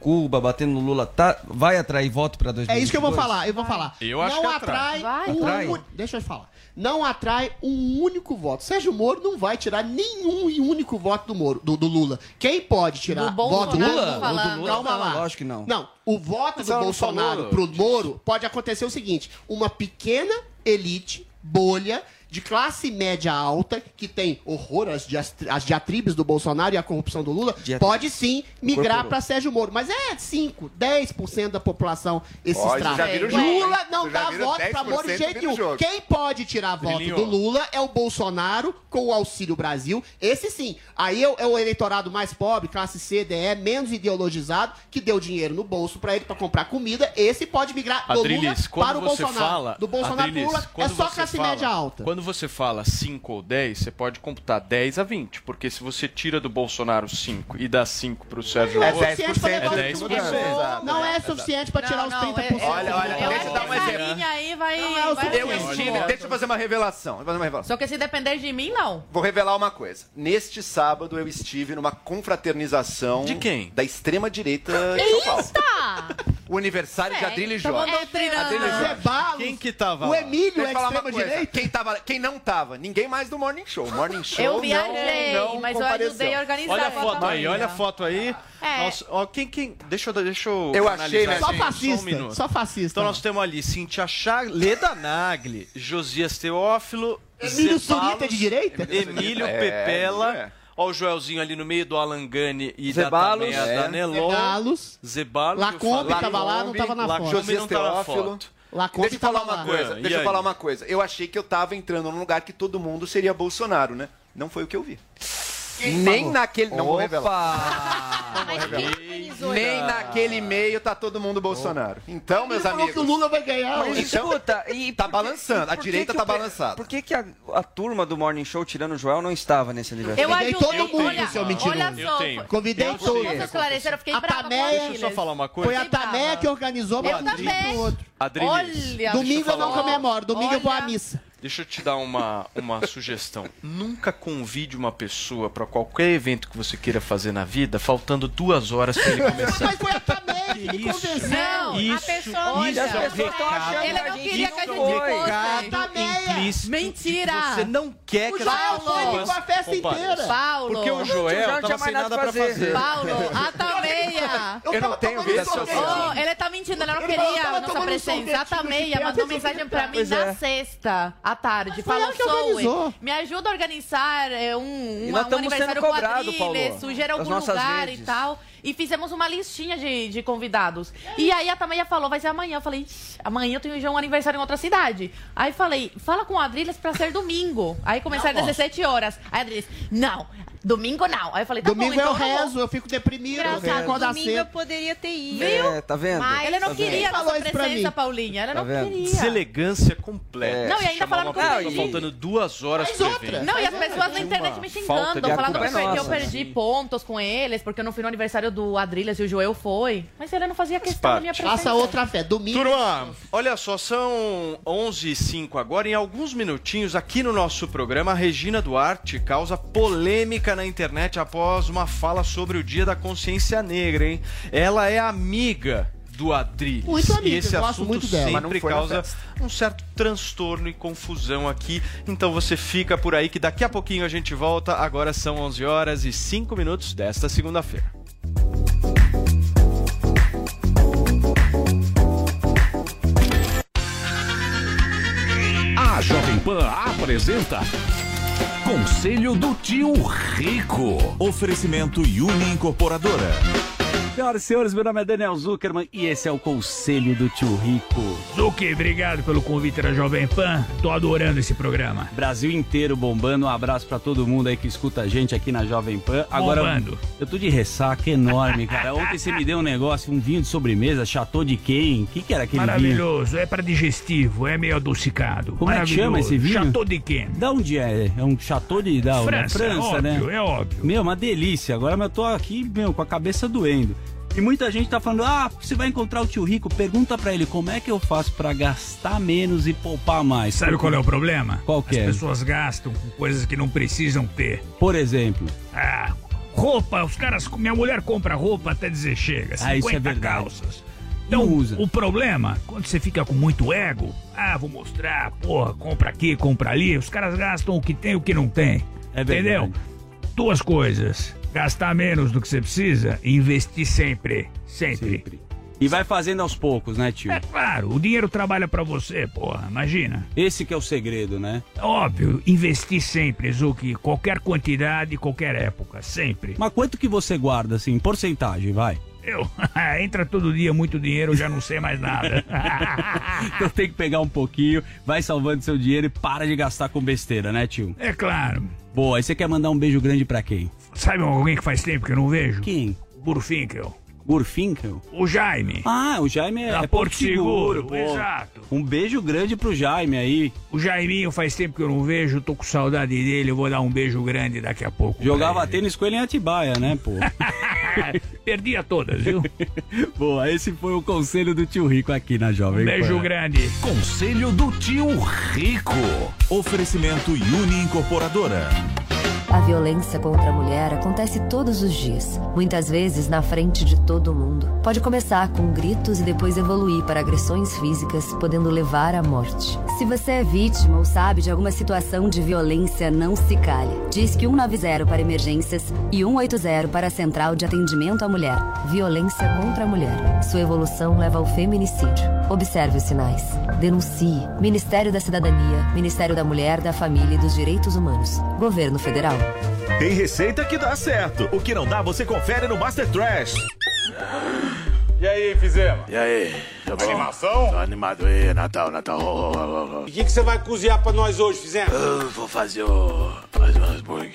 Cuba, batendo no Lula, tá, vai atrair voto pra 2022? É isso que eu vou falar, eu vou falar. Eu acho não que atrai, atrai. Vai. um Atrai. uni- Deixa eu falar. Não atrai um único voto. Sérgio Moro não vai tirar nenhum único voto do Moro, do, do Lula. Quem pode tirar Do voto Lula? falando. O do Lula, Calma lá. Lógico que não. Não, o voto Mas do Bolsonaro falou. pro Moro pode acontecer o seguinte: uma pequena elite, bolha, de classe média alta, que tem horror às, às diatribes do Bolsonaro e à corrupção do Lula, pode sim migrar para Sérgio Moro. Mas é 5, 10% da população esses Ó, isso traços. já vira o jogo, Lula não dá voto pra Moro de 10% jeito nenhum. Quem pode tirar voto do Lula é o Bolsonaro com o Auxílio Brasil. Esse sim. Aí é o- é o eleitorado mais pobre, classe C, DE, menos ideologizado, que deu dinheiro no bolso pra ele pra comprar comida. Esse pode migrar do Lula para o Bolsonaro. fala. do Bolsonaro Lula é só classe fala- média alta. Quando você fala 5 ou 10, você pode computar 10 a 20. Porque se você tira do Bolsonaro 5 e dá 5 pro Sérgio É Moro, 10%. é 10%. Exato. Não é é suficiente pra tirar os 30%. Olha, olha, Eu deixa eu dar um exemplo. aí vai... Não é o vai Eu estive, deixa eu fazer uma revelação. Fazer uma revelação. Só que se depender de mim, não. Vou revelar uma coisa. Neste sábado eu estive numa confraternização. De quem? Da extrema-direita de São Paulo. Eita! O aniversário de É, Adrilho e tamo Joia. doutrinando. Adrilho e Joia. Zebalos. Quem que tava O lá? Emílio Deixa é extrema direita. Quem, tava, quem não tava? Ninguém mais do Morning Show. Morning Show Eu não- viajei, não mas eu compareceu. ajudei a organizar. Olha a foto aí, olha a foto aí. É. Nossa, ó, quem, quem, deixa eu, deixa eu, Eu achei, né, Só um fascista. minuto. Só fascista. Então nós temos ali Cintia Chagas, Leda Nagli, Josias Teófilo, Emílio Surita de direita? Emílio É, Pepela. é. Ó o Joelzinho ali no meio do Alan Gani e Zebalos. da, também É. da Nelon. Zebalos. Zebalos. Lacombe eu tava lá, não tava na Lacombe foto. Josias não tava na Teófilo. foto. Deixa eu falar uma lá. coisa. E deixa eu aí? falar uma coisa. Eu achei que eu tava entrando num lugar que todo mundo seria Bolsonaro, né? Não foi o que eu vi. Nem naquele. Não vou revelar. Mas Nem naquele meio tá todo mundo Bolsonaro. Então, meus amigos. que o Lula vai ganhar. Mas hoje. escuta, e Tá balançando, a direita tá balançada. Por que, que a, a turma do Morning Show, tirando o Joel, não estava nesse aniversário? Eu Convidei ajudei, todo mundo, olha, seu mentiroso. olha Eu só. Convidei Eu todos. sei. Posso esclarecer? Eu fiquei A brava Tameia- Deixa eu só falar uma coisa. Foi a Tameia que organizou Eu pra um também. outro. Adriles, Olha, Domingo eu não comemoro, domingo eu vou à missa. Deixa eu te dar uma, uma *laughs* sugestão. Nunca convide uma pessoa para qualquer evento que você queira fazer na vida, faltando duas horas para ele começar. Mas foi que me Isso. Não, Isso, a pessoa... isso é um recado. Ele não queria que a gente fosse. Recado implícito Mentira. você não quer O que Joel as foi pessoas com a festa inteira. Paulo. Porque o Joel Joel não tava tinha sem mais nada pra fazer. fazer. Paulo, *laughs* a Eu não tenho vida social. Oh, ele tá mentindo, ele não que queria a nossa presença. sorvete A Tameia no mandou mensagem pra mim na é. sexta à tarde. Falou, ela. Zoe, me ajuda a organizar é, um, um, um aniversário com cobrado, Adriles, Paulo, sugerir das algum lugar e tal. E fizemos uma listinha de, de convidados. E aí a Tameia falou, vai ser amanhã. Eu falei, "Ixi, amanhã eu tenho já um aniversário em outra cidade. Aí falei, fala com o Adriles pra ser domingo. Aí começar às 17 horas. Aí a Adriles, não, domingo não. Aí eu falei, tá Domingo bom, eu então eu vou. rezo, eu fico deprimido, eu Engraçado, acordar domingo eu cedo. poderia ter ido. Viu? É, tá vendo? Mas- Ele não Tá queria a pra presença. Paulinha. Ela Tá não vendo? queria. Deselegância completa. É. Não, e ainda falaram uma que eu perdi. faltando duas horas Mas pro outra. evento. Não, e as pessoas na internet me xingando, falando que eu, perdi, eu pontos com eles, porque eu não fui no aniversário do Adrilhas e o Joel foi. Mas ele não fazia questão da parte. minha presença. Faça outra fé. Domingo. Turma, olha só, são 11 h 05 agora. Em alguns minutinhos, aqui no nosso programa, a Regina Duarte causa polêmica na internet após uma fala sobre o Dia da Consciência Negra, hein? Ela é amiga do Adriles. Muito amiga, e esse assunto muito dela. Sempre causa um certo transtorno e confusão aqui. Então você fica por aí que daqui a pouquinho a gente volta. Agora são 11 horas e 5 minutos desta segunda-feira. A Jovem Pan apresenta Conselho do Tio Rico. Oferecimento Uni Incorporadora. Senhoras e senhores, meu nome é Daniel Zuckerman e esse é o Conselho do Tio Rico. Zuki, obrigado pelo convite da Jovem Pan. Tô adorando esse programa. Brasil inteiro bombando, um abraço pra todo mundo aí que escuta a gente aqui na Jovem Pan. Agora, Bombando. eu tô de ressaca enorme, cara. Ontem você me deu um negócio, um vinho de sobremesa, chateau de quem? O que, que era aquele vinho? Maravilhoso, é para digestivo, é meio adocicado. Como é que chama Maravilhoso. esse vinho? Chateau de quem? Da onde é? É um chateau de da França, da França, né? óbvio, é óbvio. Meu, uma delícia. Agora eu tô aqui, meu, com a cabeça doendo. E muita gente tá falando: "Ah, você vai encontrar o tio Rico, pergunta pra ele como é que eu faço pra gastar menos e poupar mais". Sabe qual é o problema? Qual que As é? pessoas gastam com coisas que não precisam ter. Por exemplo, Ah, roupa, os caras. Minha mulher compra roupa até dizer chega. 50 Ah, isso é verdade. calças. Então, o problema, quando você fica com muito ego, ah, vou mostrar, porra, compra aqui, compra ali, os caras gastam o que tem e o que não tem. É Entendeu? Duas coisas. Gastar menos do que você precisa e investir sempre. Sempre. E vai fazendo aos poucos, né, tio? É claro, o dinheiro trabalha pra você, porra, imagina. Esse que é o segredo, né? Óbvio, investir sempre, Zuki, qualquer quantidade, qualquer época, sempre. Mas quanto que você guarda, assim, em porcentagem, vai? Eu, *laughs* entra todo dia muito dinheiro, eu já não sei mais nada. *laughs* então tem que pegar um pouquinho, vai salvando seu dinheiro e para de gastar com besteira, né, tio? É claro. Boa, aí você quer mandar um beijo grande pra quem? Sabe alguém que faz tempo que eu não vejo? Quem? Burfinkel. Gurfinkel? O Jaime. Ah, o Jaime é, Da é Porto Seguro, pô. exato. Um beijo grande pro Jaime aí. O Jaiminho faz tempo que eu não vejo, tô com saudade dele, eu vou dar um beijo grande daqui a pouco. Jogava ele. tênis com ele em Atibaia, né, pô? *laughs* perdia todas, viu? *laughs* Boa, esse foi o conselho do tio Rico aqui na Jovem Um beijo Pan. grande. Conselho do tio Rico. Oferecimento Uni Incorporadora. A violência contra a mulher acontece todos os dias, muitas vezes na frente de todo mundo. Pode começar com gritos e depois evoluir para agressões físicas, podendo levar à morte. Se você é vítima ou sabe de alguma situação de violência, não se cale. Diz que 190 para emergências e 180 para a Central de Atendimento à Mulher. Violência contra a mulher. Sua evolução leva ao feminicídio. Observe os sinais. Denuncie. Ministério da Cidadania, Ministério da Mulher, da Família e dos Direitos Humanos. Governo Federal. Tem receita que dá certo. O que não dá, você confere no Master Trash. E aí, fizemos? E aí, tá bom? Animação? Tô animado aí, Natal, Natal. Oh, oh, oh, oh. O que que você vai cozinhar pra nós hoje, fizemos? Eu vou fazer o... mais um hambúrguer.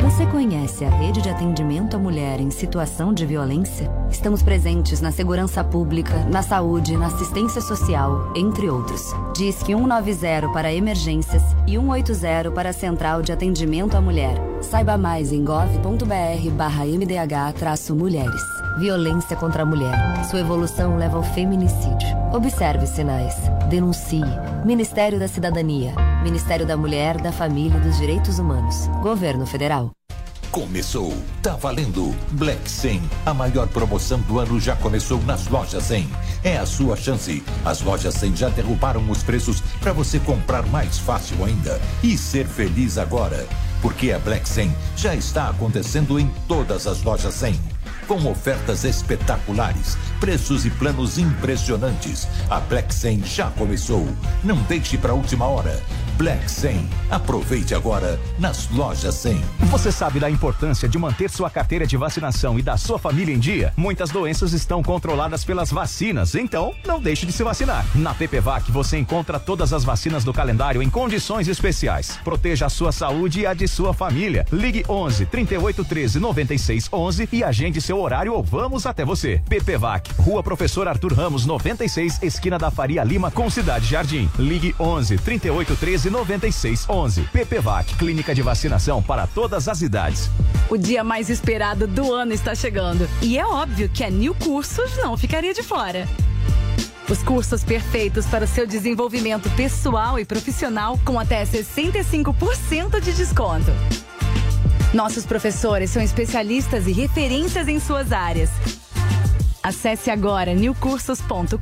Você conhece a rede de atendimento à mulher em situação de violência? Estamos presentes na segurança pública, na saúde, na assistência social, entre outros. Disque 190 para emergências e 180 para a Central de Atendimento à Mulher. Saiba mais em gov.br barra mdh-mulheres. Violência contra a mulher. Sua evolução leva ao feminicídio. Observe sinais. Denuncie. Ministério da Cidadania. Ministério da Mulher, da Família e dos Direitos Humanos. Governo Federal. Começou, tá valendo. Black 100, a maior promoção do ano já começou nas lojas 100. É a sua chance. As lojas 100 já derrubaram os preços para você comprar mais fácil ainda e ser feliz agora. Porque a Black 100 já está acontecendo em todas as lojas 100. Com ofertas espetaculares, preços e planos impressionantes. A Black 100 já começou. Não deixe para última hora. Black 100. Aproveite agora nas lojas 100. Você sabe da importância de manter sua carteira de vacinação e da sua família em dia? Muitas doenças estão controladas pelas vacinas, então não deixe de se vacinar. Na PPVAC você encontra todas as vacinas do calendário em condições especiais. Proteja a sua saúde e a de sua família. Ligue 11 38 13 96 11 e agende seu horário ou vamos até você. PPVAC, Rua Professor Arthur Ramos 96, esquina da Faria Lima com Cidade Jardim. Ligue 11 38 13 96 11. PPVAC, clínica de vacinação para todas as idades. O dia mais esperado do ano está chegando. E é óbvio que a New Cursos não ficaria de fora. Os cursos perfeitos para o seu desenvolvimento pessoal e profissional com até 65% de desconto. Nossos professores são especialistas e referências em suas áreas. Acesse agora newcursos.com.br,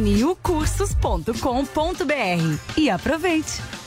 nucursos.com.br e aproveite.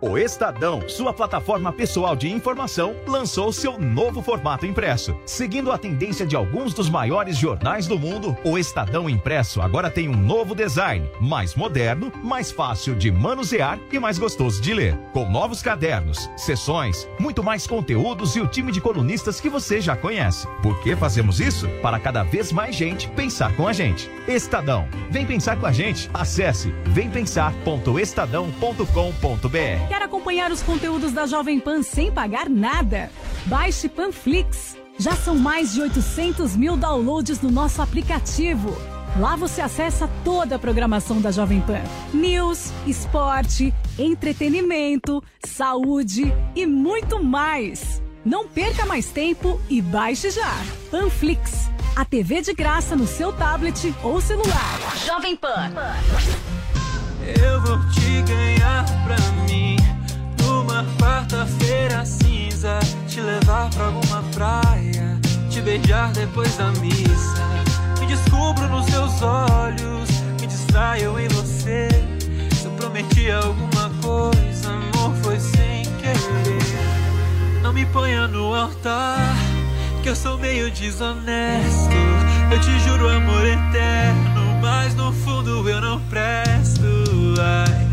O Estadão, sua plataforma pessoal de informação, lançou seu novo formato impresso. Seguindo a tendência de alguns dos maiores jornais do mundo, o Estadão Impresso agora tem um novo design, mais moderno, mais fácil de manusear e mais gostoso de ler. Com novos cadernos, sessões, muito mais conteúdos e o time de colunistas que você já conhece. Por que fazemos isso? Para cada vez mais gente pensar com a gente. Estadão, vem pensar com a gente. Acesse vempensar.estadão.com.br. Quer acompanhar os conteúdos da Jovem Pan sem pagar nada? Baixe Panflix. Já são mais de 800 mil downloads no nosso aplicativo. Lá você acessa toda a programação da Jovem Pan: news, esporte, entretenimento, saúde e muito mais. Não perca mais tempo e baixe já. Panflix, a TV de graça no seu tablet ou celular. Jovem Pan. Eu vou te ganhar pra mim Numa quarta-feira cinza Te levar pra alguma praia Te beijar depois da missa. Me descubro nos seus olhos Me distraio em você. Se eu prometi alguma coisa Amor, foi sem querer. Não me ponha no altar Que eu sou meio desonesto. Eu te juro amor eterno Mas no fundo eu não presto. Ai,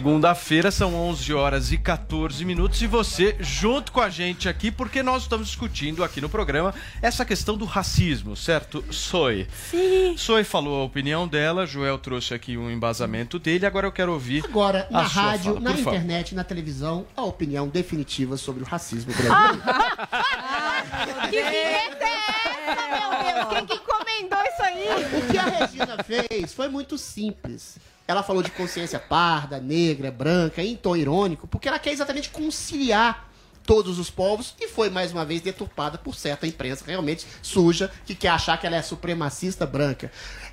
Segunda-feira são 11 horas e 14 minutos e você junto com a gente aqui porque nós estamos discutindo aqui no programa essa questão do racismo, certo? Soy. Sim. Soy falou a opinião dela, Joel trouxe aqui um embasamento dele, agora eu quero ouvir Agora, a na sua rádio, fala, na por favor. internet, na televisão, a opinião definitiva sobre o racismo brasileiro. *laughs* Que vinheta é essa, meu Deus? Quem que encomendou isso aí? O que a Regina fez foi muito simples. Ela falou de consciência parda, negra, branca, em tom irônico, porque ela quer exatamente conciliar todos os povos e foi mais uma vez deturpada por certa imprensa realmente suja que quer achar que ela é supremacista branca.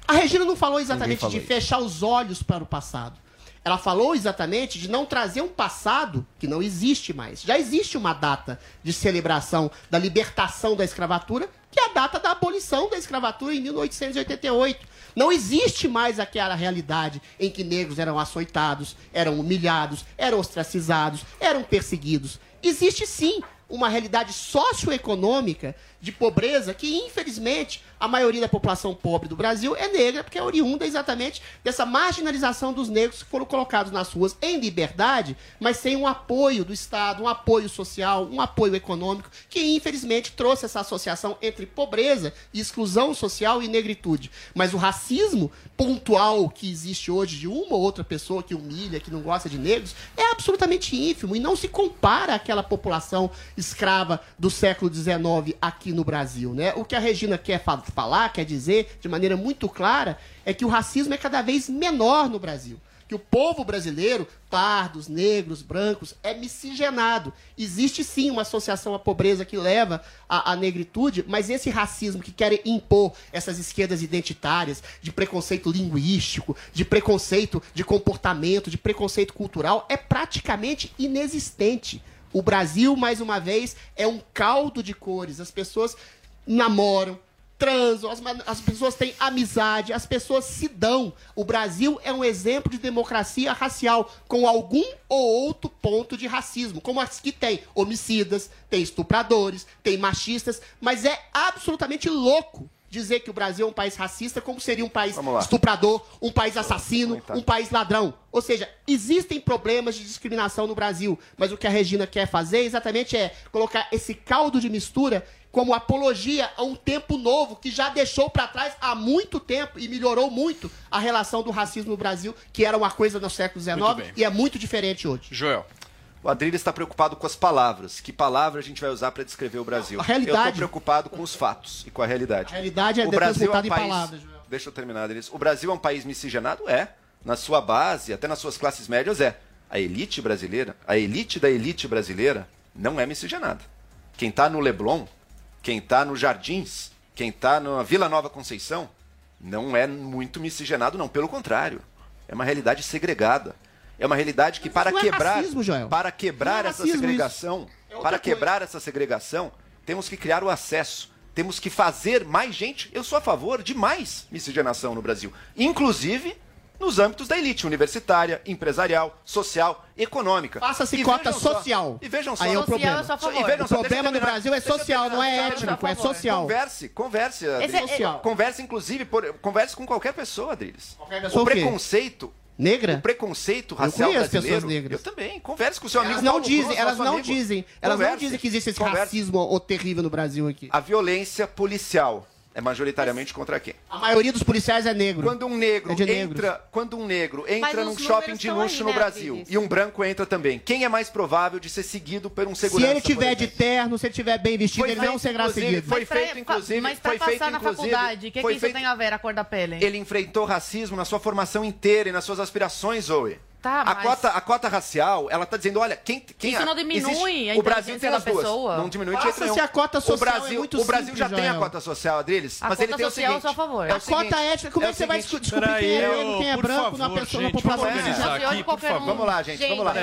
A Regina não falou exatamente falou de isso. fechar os olhos para o passado. Ela falou exatamente de não trazer um passado que não existe mais. Já existe uma data de celebração da libertação da escravatura, que é a data da abolição da escravatura em 1888. Não existe mais aquela realidade em que negros eram açoitados, eram humilhados, eram ostracizados, eram perseguidos. Existe sim uma realidade socioeconômica de pobreza que, infelizmente, a maioria da população pobre do Brasil é negra, porque é oriunda exatamente dessa marginalização dos negros que foram colocados nas ruas em liberdade, mas sem um apoio do Estado, um apoio social, um apoio econômico, que infelizmente trouxe essa associação entre pobreza exclusão social e negritude. Mas o racismo pontual que existe hoje de uma ou outra pessoa que humilha, que não gosta de negros, é absolutamente ínfimo e não se compara àquela população escrava do século XIX aqui no Brasil, né? O que a Regina quer fa- falar, quer dizer, de maneira muito clara, é que o racismo é cada vez menor no Brasil. Que o povo brasileiro, pardos, negros, brancos, é miscigenado. Existe sim uma associação à pobreza que leva à, à negritude, mas esse racismo que querem impor essas esquerdas identitárias, de preconceito linguístico, de preconceito de comportamento, de preconceito cultural, é praticamente inexistente. O Brasil, mais uma vez, é um caldo de cores. As pessoas namoram, transam, as, as pessoas têm amizade, as pessoas se dão. O Brasil é um exemplo de democracia racial, com algum ou outro ponto de racismo. Como as que tem homicidas, tem estupradores, tem machistas, mas é absolutamente louco dizer que o Brasil é um país racista, como seria um país estuprador, um país assassino, um país ladrão. Ou seja, existem problemas de discriminação no Brasil, mas o que a Regina quer fazer exatamente é colocar esse caldo de mistura como apologia a um tempo novo que já deixou para trás há muito tempo e melhorou muito a relação do racismo no Brasil, que era uma coisa no século XIX e é muito diferente hoje. Joel. O Adrilho está preocupado com as palavras. Que palavra a gente vai usar para descrever o Brasil? A realidade. Eu estou preocupado com os fatos e com a realidade. A realidade é o Brasil é um em país... palavras, Joel. Deixa eu terminar, Adrilho. O Brasil é um país miscigenado? É. Na sua base, até nas suas classes médias, é. A elite brasileira, a elite da elite brasileira, não é miscigenada. Quem está no Leblon, quem está no Jardins, quem está na Vila Nova Conceição, não é muito miscigenado, não. Pelo contrário. É uma realidade segregada. É uma realidade que, para não é quebrar, racismo, Joel. para quebrar é essa segregação. É para coisa. quebrar essa segregação, temos que criar o acesso. Temos que fazer mais gente. Eu sou a favor de mais miscigenação no Brasil, inclusive nos âmbitos da elite universitária, empresarial, social, econômica. Faça-se cota só- social. E vejam só. Aí é o problema. E vejam O só, problema no. Brasil é social, não é étnico, é social. Converse, converse. Adriles. Esse é- Social. Converse, inclusive, por- converse com qualquer pessoa, Adriles. pessoa o preconceito Negra? O preconceito Eu racial conheço brasileiro. pessoas negras. Eu também. Converse com o seu amigo. Elas não Paulo dizem, Cruz, elas não amigo. dizem, elas não Converse. dizem que existe esse Converse. racismo o terrível no Brasil aqui. A violência policial é majoritariamente contra quem? A maioria dos policiais é negro. Quando um negro É negros. entra, quando um negro entra num shopping de luxo aí, no né, Brasil Vinícius? e um branco entra também, quem é mais provável de ser seguido por um Se segurança? ele por tiver de terno, se ele tiver bem vestido, Foi ele não feito, será inclusive, seguido. foi Mas pra- feito, inclusive, Mas pra foi passar feito, na inclusive, faculdade, o que, que isso feito- tem a ver, a cor da pele? Ele enfrentou racismo na sua formação inteira e nas suas aspirações, Zoe. Tá, a, mas- cota, a cota racial, ela tá dizendo, olha, quem, quem Isso não diminui a o Brasil tem da as duas. pessoa. Não diminui de Faça jeito a cota social o Brasil, é muito o Brasil simples, já tem a Joel. cota social, Adriles, A mas ele cota tem o social, eu seguinte. sou a favor. é o A cota étnica, como é que você vai descobrir quem é negro, quem é branco numa pessoa, vamos população? favor. Vamos lá, gente, vamos lá.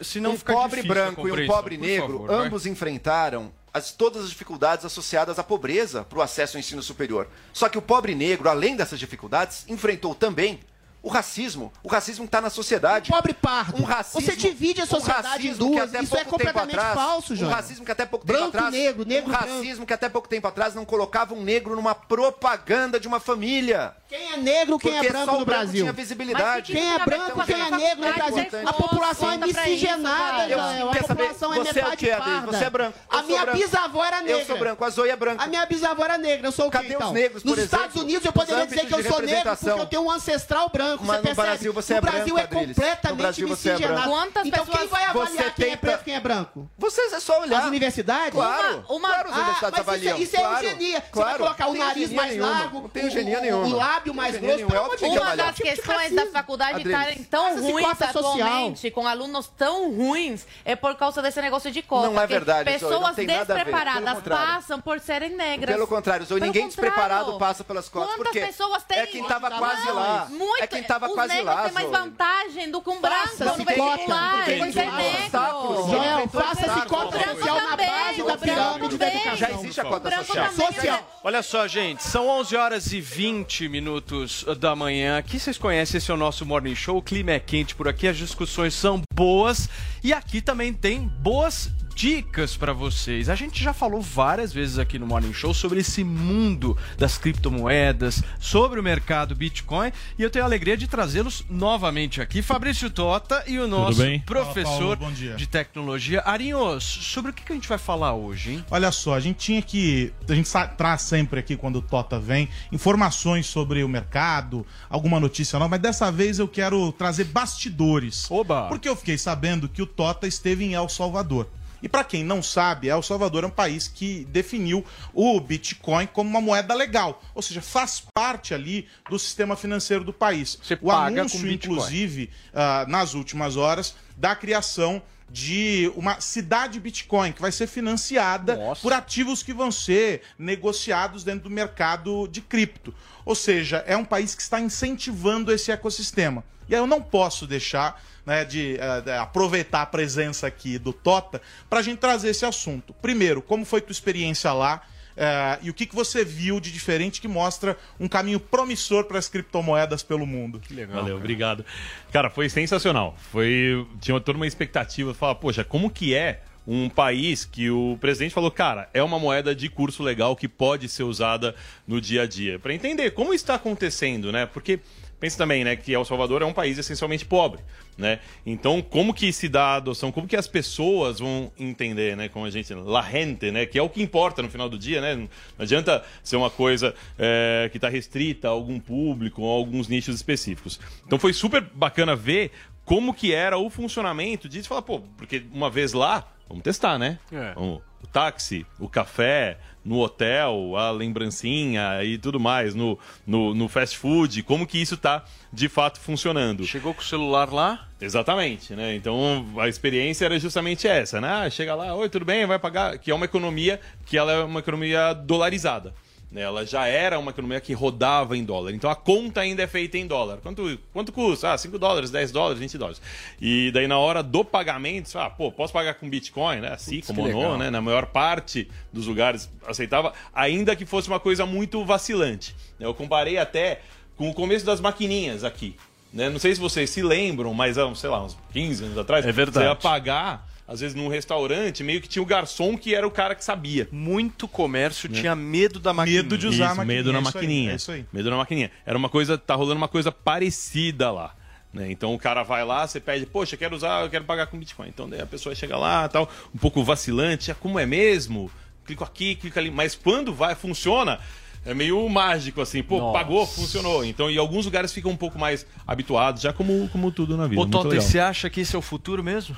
Senão, um pobre a branco e um pobre negro, ambos enfrentaram as, todas as dificuldades associadas à pobreza para o acesso ao ensino superior. Só que o pobre negro, além dessas dificuldades, enfrentou também o racismo. O racismo está na sociedade. Pobre pardo. Um racismo, Você divide a um sociedade em racismo que duas. até Isso é completamente atrás- falso, João. Um racismo que até pouco Branco tempo atrás. negro, negro um e branco. racismo que até pouco tempo atrás não colocava um negro numa propaganda de uma família. Quem é negro, quem Porque é branco só o no branco Brasil? tinha visibilidade. Quem é branco, quem é negro no Brasil? A população é miscigenada, quer A saber? população é é metade parda. Você é branco. Eu A minha branco. bisavó era negra. Eu sou branco, a Zoe é branca. A minha bisavó era negra. Eu sou o quê, Cadê os então? negros, por Nos exemplo? Estados Unidos eu poderia dizer que eu sou negro porque eu tenho um ancestral branco. Mas você no percebe? Brasil você no é branco, Brasil é Adriles. completamente No Brasil você é miscigenado. branco. Quantas então quem pessoas- vai avaliar Você quem é tenta- preto e quem é branco? Vocês é só olhar. As universidades? Claro. Uma- claro, as Ah, universidades mas isso, avaliam. é- isso é claro, eugenia. Você claro. vai colocar o nariz mais nenhuma. largo, Não tem o- eugenia o- nenhuma. o lábio mais grosso. É Uma das de questões da faculdade estarem tão ruins atualmente, com alunos tão ruins, é por causa desse negócio de cota. Não é verdade, Pessoas despreparadas passam por serem negras. Pelo contrário, ninguém despreparado passa pelas cotas. Quantas pessoas têm... É quem tava Não, quase lá. Muito. É quem tava Os quase negros lá, têm mais Zoe. vantagem do que um branco Faça-se no vestibular. Negro. Joel, Ninguém faça-se obstáculos. cota social na base da pirâmide da educação. Já existe a cota social. Social. Olha só, gente, são 11 horas e 20 minutos da manhã. Aqui vocês conhecem, esse é o nosso Morning Show. O clima é quente por aqui, as discussões são boas. E aqui também tem boas dicas para vocês. A gente já falou várias vezes aqui no Morning Show sobre esse mundo das criptomoedas, sobre o mercado Bitcoin, e eu tenho a alegria de trazê-los novamente aqui. Fabrício Tota e o nosso bem? professor Fala, Paulo, de tecnologia. Arinhos, sobre o que que a gente vai falar hoje, hein? Olha só, a gente tinha que. A gente traz sempre aqui, quando o Tota vem, informações sobre o mercado, alguma notícia nova, mas dessa vez eu quero trazer bastidores. Oba! Porque eu fiquei sabendo que o Tota esteve em El Salvador. E para quem não sabe, El Salvador é um país que definiu o Bitcoin como uma moeda legal, ou seja, faz parte ali do sistema financeiro do país. Você o paga anúncio, inclusive, ah, nas últimas horas, da criação de uma cidade Bitcoin que vai ser financiada Nossa. por ativos que vão ser negociados dentro do mercado de cripto. Ou seja, é um país que está incentivando esse ecossistema. E aí eu não posso deixar né, de, eh, de aproveitar a presença aqui do Tota para a gente trazer esse assunto. Primeiro, como foi tua experiência lá? eh, e o que, que você viu de diferente que mostra um caminho promissor para as criptomoedas pelo mundo? Que legal. Valeu, obrigado. Cara, foi sensacional. Foi tinha toda uma expectativa, falar, poxa, como que é um país que o presidente falou, cara, é uma moeda de curso legal que pode ser usada no dia a dia, Para entender como está acontecendo, né? Porque pensa também, né, que El Salvador é um país essencialmente pobre, né? Então, como que se dá a adoção? Como que as pessoas vão entender, né? Como a gente, la gente, né? Que é o que importa no final do dia, né? Não adianta ser uma coisa é, que está restrita a algum público ou a alguns nichos específicos. Então, foi super bacana ver como que era o funcionamento disso. Falar, pô, porque uma vez lá, vamos testar, né? É. O táxi, o café, no hotel, a lembrancinha e tudo mais, no, no, no fast food, como que isso tá de fato funcionando. Chegou com o celular lá? Exatamente, né? Então a experiência era justamente essa, né? Ah, chega lá, oi, tudo bem, vai pagar, que é uma economia que ela é uma economia dolarizada. Né? Ela já era uma economia que rodava em dólar. Então a conta ainda é feita em dólar. Quanto, quanto custa? Ah, 5 dólares, 10 dólares, 20 dólares. E daí na hora do pagamento, você fala, ah, pô, posso pagar com Bitcoin, né? Assim Putz, como não, né? Na maior parte dos lugares aceitava, ainda que fosse uma coisa muito vacilante. Eu comparei até com o começo das maquininhas aqui. né? Não sei se vocês se lembram, mas sei lá, uns 15 anos atrás, É verdade. você ia pagar, às vezes num restaurante, meio que tinha o garçom que era o cara que sabia. Muito comércio tinha medo da maquininha. Medo de usar a Isso, maquininha. medo na é isso aí, maquininha. é isso aí. Medo na maquininha. Era uma coisa, tá rolando uma coisa parecida lá. né? Então o cara vai lá, você pede, poxa, quero usar, eu quero pagar com Bitcoin. Então daí a pessoa chega lá, tal, um pouco vacilante, ah, como é mesmo? Clico aqui, clico ali, mas quando vai, funciona. É meio mágico, assim, pô, Nossa. pagou, funcionou. Então, e alguns lugares ficam um pouco mais habituados, já como, como tudo na vida. Ô, Tota, e você acha que esse é o futuro mesmo?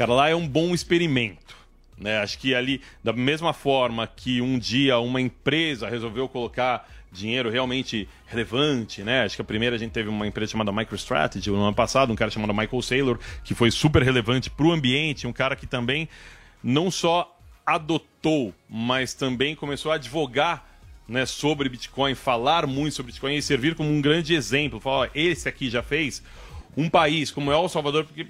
Cara, lá é um bom experimento. Né? Acho que ali, da mesma forma que um dia uma empresa resolveu colocar dinheiro realmente relevante, né? Acho que a primeira a gente teve uma empresa chamada MicroStrategy no ano passado, um cara chamado Michael Saylor, que foi super relevante para o ambiente, um cara que também não só adotou, mas também começou a advogar né, sobre Bitcoin, falar muito sobre Bitcoin e servir como um grande exemplo. Falar, esse aqui já fez um país como é El Salvador, porque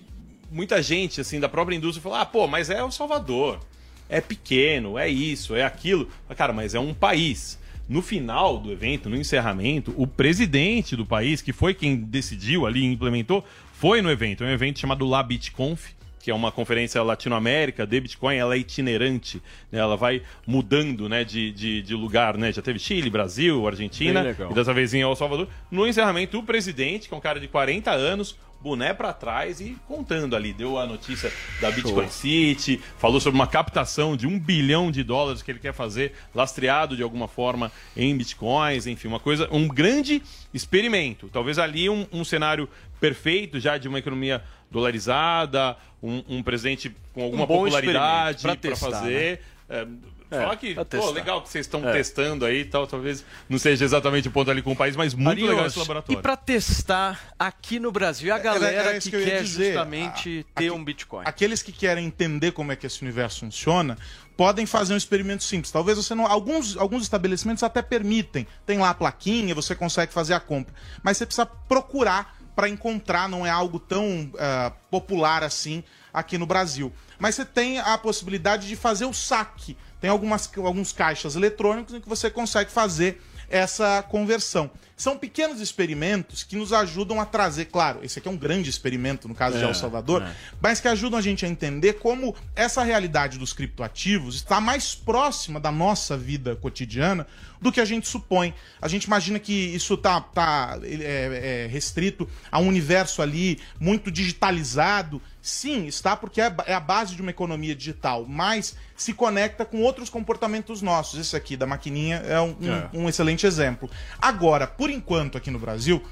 muita gente assim da própria indústria fala: "Ah, pô, mas é El Salvador. É pequeno, é isso, é aquilo". Mas, Cara, mas é um país. No final do evento, no encerramento, o presidente do país, que foi quem decidiu ali e implementou, foi no evento. É um evento chamado La BitConf, que é uma conferência latino-américa de Bitcoin, ela é itinerante, né? ela vai mudando né, de, de, de lugar, né? Já teve Chile, Brasil, Argentina, e dessa vez em El Salvador. No encerramento, o presidente, que é um cara de 40 anos, boné pra trás e contando ali, deu a notícia da Bitcoin City, falou sobre uma captação de um bilhão de dólares que ele quer fazer, lastreado de alguma forma em Bitcoins, enfim, uma coisa, um grande experimento. Talvez ali um, um cenário perfeito já de uma economia dolarizada, um, um presidente com alguma Um popularidade para fazer. É, É, falar que, pô, testar. legal que vocês estão É. testando aí e tal, talvez não seja exatamente o ponto ali com o país, mas muito legal esse E laboratório. para testar aqui no Brasil, a Era- galera era isso que, que quer dizer. justamente ter um Bitcoin. Aqueles que querem entender como é que esse universo funciona, podem fazer um experimento simples. Talvez você não. Alguns, alguns estabelecimentos até permitem. Tem lá a plaquinha, você consegue fazer a compra. Mas você precisa procurar para encontrar, não é algo tão ah, popular assim aqui no Brasil. Mas você tem a possibilidade de fazer o saque. Tem algumas, alguns caixas eletrônicos em que você consegue fazer essa conversão. São pequenos experimentos que nos ajudam a trazer, claro, esse aqui é um grande experimento no caso de É, El Salvador, é. mas que ajudam a gente a entender como essa realidade dos criptoativos está mais próxima da nossa vida cotidiana do que a gente supõe. A gente imagina que isso tá, tá é, é, restrito a um universo ali muito digitalizado. Sim, está porque é é a base de uma economia digital, mas se conecta com outros comportamentos nossos. Esse aqui da maquininha é um, um- É. um excelente exemplo. Agora, por enquanto aqui no Brasil,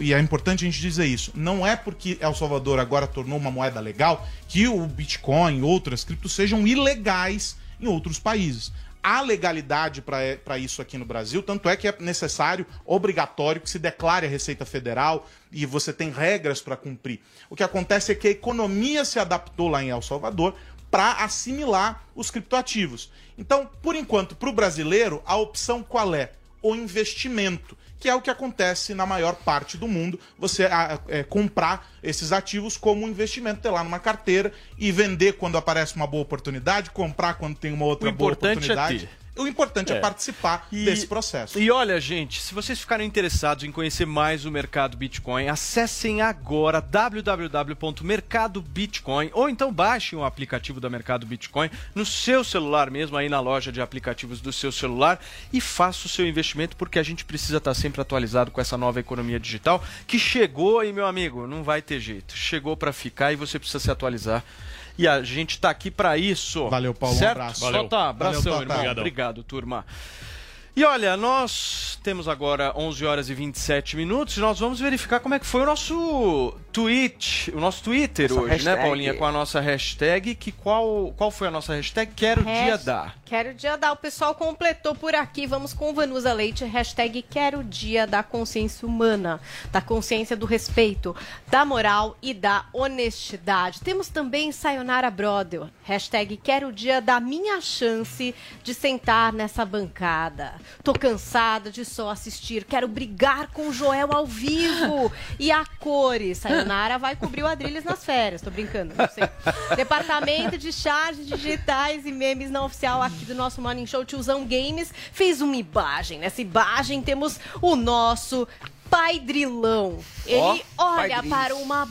e é importante a gente dizer isso, não é porque El Salvador agora tornou uma moeda legal que o Bitcoin e outras criptos sejam ilegais em outros países. Há legalidade para isso aqui no Brasil, tanto é que é necessário, obrigatório, que se declare a Receita Federal e você tem regras para cumprir. O que acontece é que a economia se adaptou lá em El Salvador para assimilar os criptoativos. Então, por enquanto, para o brasileiro, a opção qual é? O investimento, que é o que acontece na maior parte do mundo. Você ah, é, comprar esses ativos como um investimento, ter lá numa carteira e vender quando aparece uma boa oportunidade, comprar quando tem uma outra boa importante é oportunidade. ter. O importante é, É. participar E- desse processo. E olha, gente, se vocês ficarem interessados em conhecer mais o mercado Bitcoin, acessem agora www.mercadobitcoin ou então baixem o aplicativo da Mercado Bitcoin no seu celular mesmo, aí na loja de aplicativos do seu celular e faça o seu investimento porque a gente precisa estar sempre atualizado com essa nova economia digital que chegou e, meu amigo, não vai ter jeito. Chegou para ficar e você precisa se atualizar. E a gente tá aqui para isso. Valeu, Paulo, um Certo? abraço. Tota, Valeu. abração, Valeu, Tota. irmão. Obrigado, turma. E olha, nós temos agora 11 horas e 27 minutos e nós vamos verificar como é que foi o nosso tweet, o nosso Twitter Nossa hoje, né, hashtag. Paulinha, com a nossa hashtag, que qual, qual foi a nossa hashtag? Quero dia Hasht- dar. Quero dia dar. O pessoal completou por aqui. Vamos com Vanusa Leite. Hashtag Quero dia da consciência humana, da consciência do respeito, da moral e da honestidade. Temos também Sayonara Brother. Hashtag Quero dia da minha chance de sentar nessa bancada. Tô cansada de só assistir. Quero brigar com o Joel ao vivo. E a cores. Sayonara vai cobrir o Adrilles nas férias. Tô brincando, não sei. Departamento de charges digitais e memes não oficial aqui do nosso Morning Show Tiozão Games fez uma imagem. Nessa imagem temos o nosso Pai Drilão. Ele Ó, olha para uma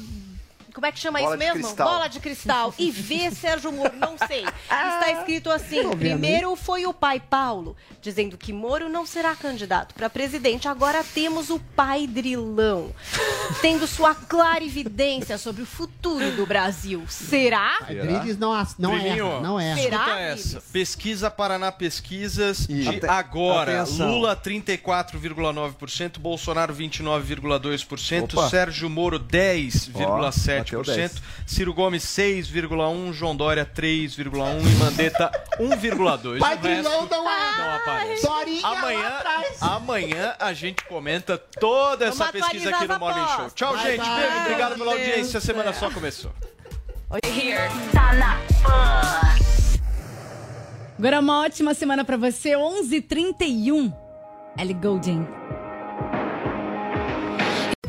como é que chama Bola isso de mesmo? cristal. Bola de cristal. E vê Sérgio Moro, não sei. *laughs* Está escrito assim: primeiro foi o pai Paulo, dizendo que Moro não será candidato para presidente. Agora temos o pai Drilão, tendo sua clarividência sobre o futuro do Brasil. Será? Rodrigues não, não erra, não erra. Será, Escuta essa. Pesquisa Paraná Pesquisas de Ate- agora. atenção. Lula 34,9%, Bolsonaro 29,2%, Opa. Sérgio Moro Ó, bateu 10,7%, 10. Ciro Gomes 6,1%, João Dória 3,1% e Mandetta 1,2%. Pai O Drilão resto não é. não aparece. Dorinha Amanhã, amanhã a gente comenta toda essa Vamos pesquisa aqui no Morning Show. Tchau, Bye, gente. bye. Beijo. Obrigado pela audiência. A do semana só começou. Agora uma ótima semana pra você, 11h31. Ellie Goulding.